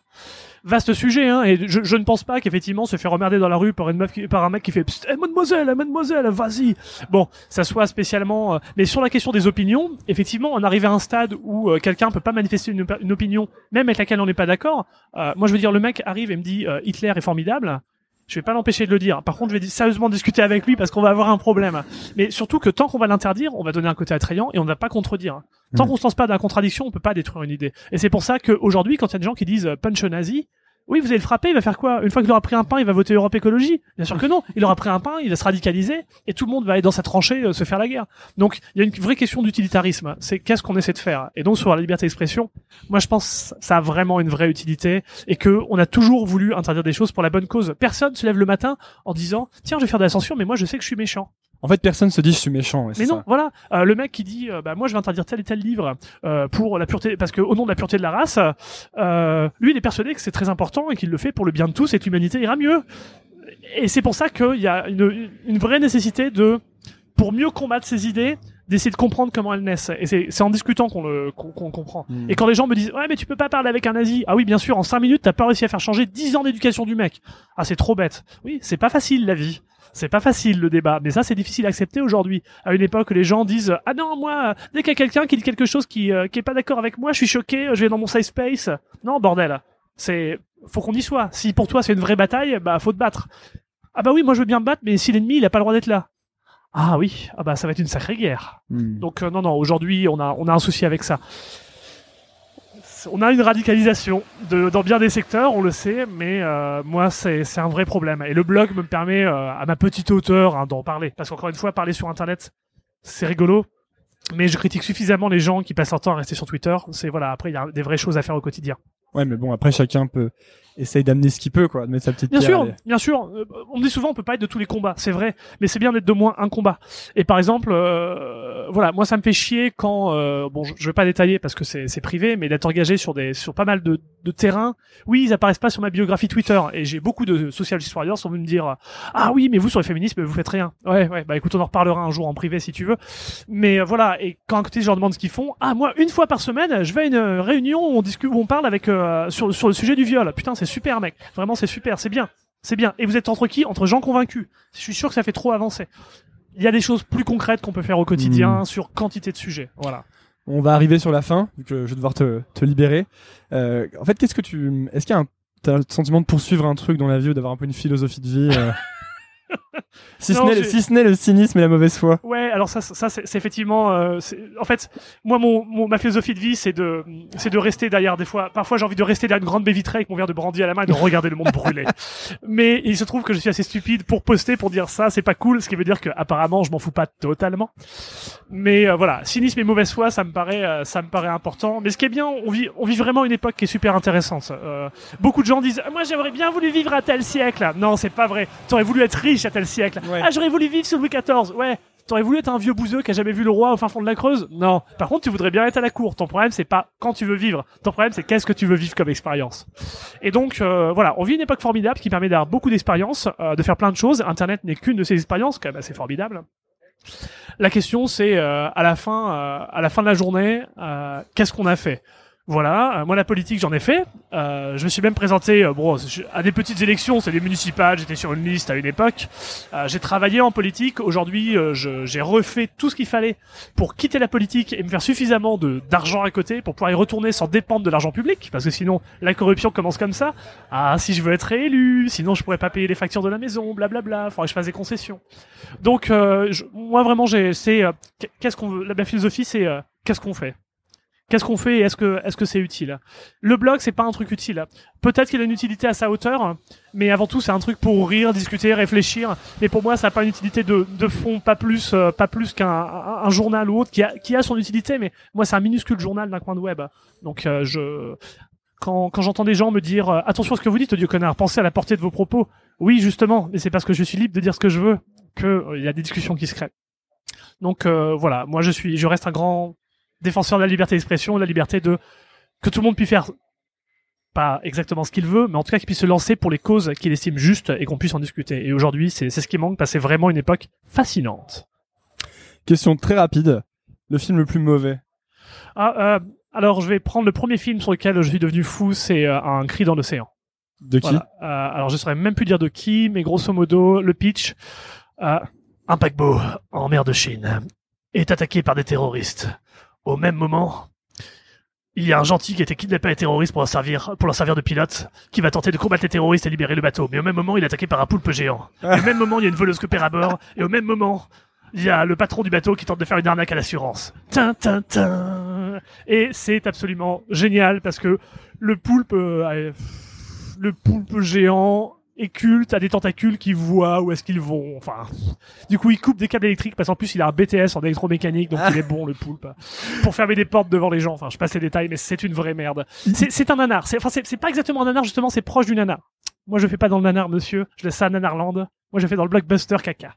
Vaste sujet, hein. Et je, je ne pense pas qu'effectivement se faire emmerder dans la rue par une meuf qui- par un mec qui fait Psst, eh, mademoiselle, eh, mademoiselle, vas-y. Bon, ça soit spécialement. euh, mais sur la question des opinions, effectivement, on arrive à un stade où euh, quelqu'un peut pas manifester une, une opinion, même avec laquelle on n'est pas d'accord. Euh, moi, je veux dire, le mec arrive et me dit Hitler est formidable. Je vais pas l'empêcher de le dire. Par contre, je vais sérieusement discuter avec lui parce qu'on va avoir un problème. Mais surtout que tant qu'on va l'interdire, on va donner un côté attrayant et on ne va pas contredire. Tant Mhm. qu'on se lance pas dans la contradiction, on peut pas détruire une idée. Et c'est pour ça qu'aujourd'hui, quand il y a des gens qui disent euh, punch nazi, oui, vous allez le frapper, il va faire quoi? Une fois qu'il aura pris un pain, il va voter Europe Écologie? Bien sûr que non. Il aura pris un pain, il va se radicaliser et tout le monde va aller dans sa tranchée euh, se faire la guerre. Donc, il y a une vraie question d'utilitarisme. C'est qu'est-ce qu'on essaie de faire? Et donc, sur la liberté d'expression, moi, je pense que ça a vraiment une vraie utilité et que on a toujours voulu interdire des choses pour la bonne cause. Personne se lève le matin en disant tiens, je vais faire de la censure, mais moi, je sais que je suis méchant. En fait, personne se dit je suis méchant. Mais non, ça. voilà, Euh, le mec qui dit euh, bah moi je vais interdire tel et tel livre euh, pour la pureté parce que au nom de la pureté de la race, euh, lui il est persuadé que c'est très important et qu'il le fait pour le bien de tous et que l'humanité ira mieux. Et c'est pour ça qu'il y a une, une vraie nécessité de pour mieux combattre ces idées d'essayer de comprendre comment elles naissent et c'est c'est en discutant qu'on le qu'on comprend Mm. et quand les gens me disent ouais mais tu peux pas parler avec un nazi ah oui bien sûr en cinq minutes t'as pas réussi à faire changer 10 ans d'éducation du mec ah c'est trop bête oui c'est pas facile la vie c'est pas facile le débat, mais ça c'est difficile à accepter aujourd'hui. À une époque, les gens disent ah non moi dès qu'il y a quelqu'un qui dit quelque chose qui euh, qui est pas d'accord avec moi, je suis choqué, je vais dans mon safe space. Non bordel, c'est faut qu'on y soit. Si pour toi c'est une vraie bataille, bah faut te battre. Ah bah oui moi je veux bien me battre, mais si l'ennemi il a pas le droit d'être là. Ah oui, ah bah ça va être une sacrée guerre. Mm. Donc euh, non non aujourd'hui on a on a un souci avec ça. On a une radicalisation de, dans bien des secteurs, on le sait, mais euh, moi c'est c'est un vrai problème. Et le blog me permet euh, à ma petite hauteur hein, d'en parler, parce qu'encore une fois parler sur internet c'est rigolo, mais je critique suffisamment les gens qui passent leur temps à rester sur Twitter. C'est voilà après il y a des vraies choses à faire au quotidien. Ouais, mais bon, après chacun peut essayer d'amener ce qu'il peut, quoi, de mettre sa petite Bien pierre sûr, et- bien sûr. Euh, On me dit souvent, on peut pas être de tous les combats, c'est vrai, mais c'est bien d'être de moins un combat. Et par exemple, euh, voilà, moi ça me fait chier quand, euh, bon, je, je vais pas détailler parce que c'est privé, mais d'être engagé sur des, sur pas mal de, de terrains. Oui, ils apparaissent pas sur ma biographie Twitter, et j'ai beaucoup de social warriors qui sont venus me dire, ah oui, mais vous sur le féminisme, vous faites rien. Ouais, ouais, bah écoute, on en reparlera un jour en privé si tu veux. Mais euh, voilà, et quand à côté je leur demande ce qu'ils font, ah moi une fois par semaine, je vais à une euh, réunion où on discute, où on parle avec euh, sur sur le sujet du viol. Putain, c'est super mec, vraiment c'est super, c'est bien, c'est bien. Et vous êtes entre qui? Entre gens convaincus. Je suis sûr que ça fait trop avancer. Il y a des choses plus concrètes qu'on peut faire au quotidien Mm. sur quantité de sujets. Voilà. On va arriver sur la fin, vu que je vais devoir te, te libérer. Euh, en fait, qu'est-ce que tu, est-ce qu'il y a un, t'as le sentiment de poursuivre un truc dans la vie ou d'avoir un peu une philosophie de vie euh? si, ce n'est si ce n'est le cynisme et la mauvaise foi. Ouais, alors ça, ça c'est c'est effectivement. euh, c'est- en fait, moi, mon, mon- ma philosophie de vie, c'est de, c'est de rester derrière des fois. Parfois, j'ai envie de rester derrière une grande baie vitrée avec mon verre de brandy à la main et de regarder le monde brûler. Mais il se trouve que je suis assez stupide pour poster, pour dire ça, c'est pas cool, ce qui veut dire que apparemment, je m'en fous pas totalement. Mais euh, voilà, cynisme et mauvaise foi, ça me paraît, euh, ça me paraît important. Mais ce qui est bien, on vit, on vit vraiment une époque qui est super intéressante. Euh, beaucoup de gens disent, moi, j'aurais bien voulu vivre à tel siècle. Non, c'est pas vrai. T'aurais voulu être riche à tel siècle. Ouais. Ah, j'aurais voulu vivre sous Louis XIV. Ouais. T'aurais voulu être un vieux bouseux qui a jamais vu le roi au fin fond de la Creuse? Non. Par contre, tu voudrais bien être à la cour. Ton problème, c'est pas quand tu veux vivre. Ton problème, c'est qu'est-ce que tu veux vivre comme expérience. Et donc, euh, voilà, on vit une époque formidable qui permet d'avoir beaucoup d'expériences, euh, de faire plein de choses. Internet n'est qu'une de ces expériences, quand même assez formidable. La question, c'est euh, à la fin, à la fin de la journée, qu'est-ce qu'on a fait? Voilà, euh, moi la politique j'en ai fait. Euh, je me suis même présenté euh, à des petites élections, c'est des municipales. J'étais sur une liste à une époque. Euh, j'ai travaillé en politique. Aujourd'hui, j'ai refait tout ce qu'il fallait pour quitter la politique et me faire suffisamment d'argent à côté pour pouvoir y retourner sans dépendre de l'argent public, parce que sinon la corruption commence comme ça. Ah, si je veux être réélu, sinon je pourrais pas payer les factures de la maison, blablabla. Faudrait que je fasse des concessions. Donc, je- moi vraiment, j'ai, c'est qu'est-ce qu'on veut. La, philosophie, c'est qu'est-ce qu'on fait? Qu'est-ce qu'on fait est-ce que est-ce que c'est utile? Le blog, c'est pas un truc utile. Peut-être qu'il a une utilité à sa hauteur, mais avant tout, c'est un truc pour rire, discuter, réfléchir. Mais pour moi, ça n'a pas une utilité de, de fond, pas plus, euh, pas plus qu'un un, un journal ou autre qui a, qui a son utilité. Mais moi, c'est un minuscule journal d'un coin de web. Donc, euh, je quand, quand j'entends des gens me dire euh, attention à ce que vous dites, Dieu connard, pensez à la portée de vos propos. Oui, justement, mais c'est parce que je suis libre de dire ce que je veux que euh, il y a des discussions qui se créent. Donc euh, voilà, moi je suis, je reste un grand défenseur de la liberté d'expression, de la liberté de que tout le monde puisse faire pas exactement ce qu'il veut, mais en tout cas qu'il puisse se lancer pour les causes qu'il estime justes et qu'on puisse en discuter. Et aujourd'hui, c'est ce qui manque parce que c'est vraiment une époque fascinante. Question très rapide. Le film le plus mauvais. Ah, euh, alors je vais prendre le premier film sur lequel je suis devenu fou, c'est euh, Un cri dans l'océan. De qui Voilà. Euh, alors je saurais même plus dire de qui, mais grosso modo, le pitch. un paquebot en mer de Chine est attaqué par des terroristes. Au même moment, il y a un gentil qui a été kidnappé par les terroristes pour leur servir, pour leur servir de pilote, qui va tenter de combattre les terroristes et libérer le bateau. Mais au même moment, il est attaqué par un poulpe géant. Et au même moment, il y a une voleuse copère à bord. Et au même moment, il y a le patron du bateau qui tente de faire une arnaque à l'assurance. Et c'est absolument génial parce que le poulpe, euh, le poulpe géant culte, a des tentacules qui voient où est-ce qu'ils vont. Enfin, du coup, il coupe des câbles électriques parce qu'en plus, il a un BTS en électromécanique, donc il est bon, le poulpe. Pour fermer des portes devant les gens. Enfin, je passe les détails, mais c'est une vraie merde. C'est un nanar. C'est enfin, c'est c'est pas exactement un nanar, justement, c'est proche du nanar. Moi, je fais pas dans le nanar, monsieur. Je laisse ça à Nanarland. Moi, je fais dans le blockbuster caca.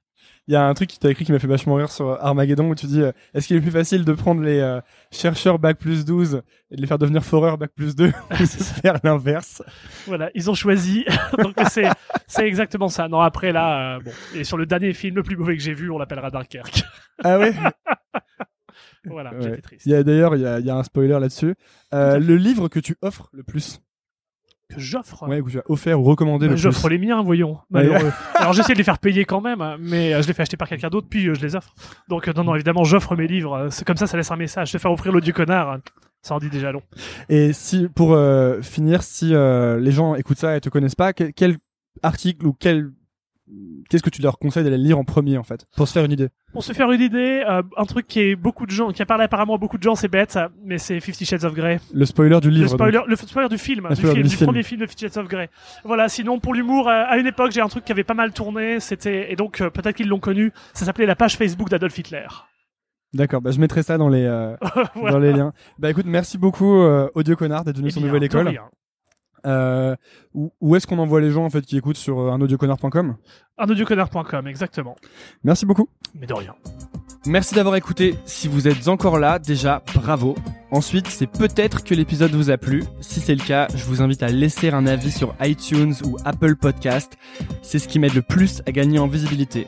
Il y a un truc qui t'a écrit qui m'a fait vachement rire sur Armageddon où tu dis euh, est-ce qu'il est plus facile de prendre les euh, chercheurs bac plus 12 et de les faire devenir foreurs bac plus 2 ou de faire l'inverse? Voilà, ils ont choisi. donc c'est c'est exactement ça. Non, après là, euh, bon. Et sur le dernier film le plus mauvais que j'ai vu, on l'appellera Dunkerque. Ah ouais? Voilà, Ouais. j'étais triste. Il y a d'ailleurs il y a, il y a un spoiler là-dessus. Le livre que tu offres le plus? Que j'offre. Ouais, que tu as offert ou recommandé Bah, le J'offre les miens, voyons. Malheureux. Alors j'essaie de les faire payer quand même, hein, mais euh, je les fais acheter par quelqu'un d'autre, puis euh, je les offre. Donc euh, non, non, évidemment, j'offre mes livres. euh, C'est comme ça, ça laisse un message. Se faire offrir l'audio connard, hein, ça en dit déjà long. Et si pour euh, finir si euh, les gens écoutent ça et te connaissent pas, quel, quel article ou quel qu'est-ce que tu leur conseilles d'aller lire en premier en fait pour se faire une idée? Pour se faire une idée, euh, un truc qui est beaucoup de gens, qui a parlé apparemment à beaucoup de gens, c'est bête, ça, mais c'est Fifty Shades of Grey. Le spoiler du livre. Le spoiler, donc. le spoiler du film, Le du, spoiler film, du du film. premier film de Fifty Shades of Grey. Voilà. Sinon, pour l'humour, euh, à une époque, j'ai un truc qui avait pas mal tourné. C'était et donc euh, peut-être qu'ils l'ont connu. Ça s'appelait la page Facebook d'Adolf Hitler. D'accord, bah je mettrai ça dans les euh, Voilà. dans les liens. Bah écoute, merci beaucoup euh, Audio Connard d'être venu Eh sur bien, Nouvelle École. rien. Euh, où où est-ce qu'on envoie les gens en fait qui écoutent sur euh, unaudioConnard.com AnaudioConnard.com, exactement. Merci beaucoup. Mais de rien. Merci d'avoir écouté. Si vous êtes encore là, déjà bravo. Ensuite, c'est peut-être que l'épisode vous a plu. Si c'est le cas, je vous invite à laisser un avis sur iTunes ou Apple Podcast. C'est ce qui m'aide le plus à gagner en visibilité.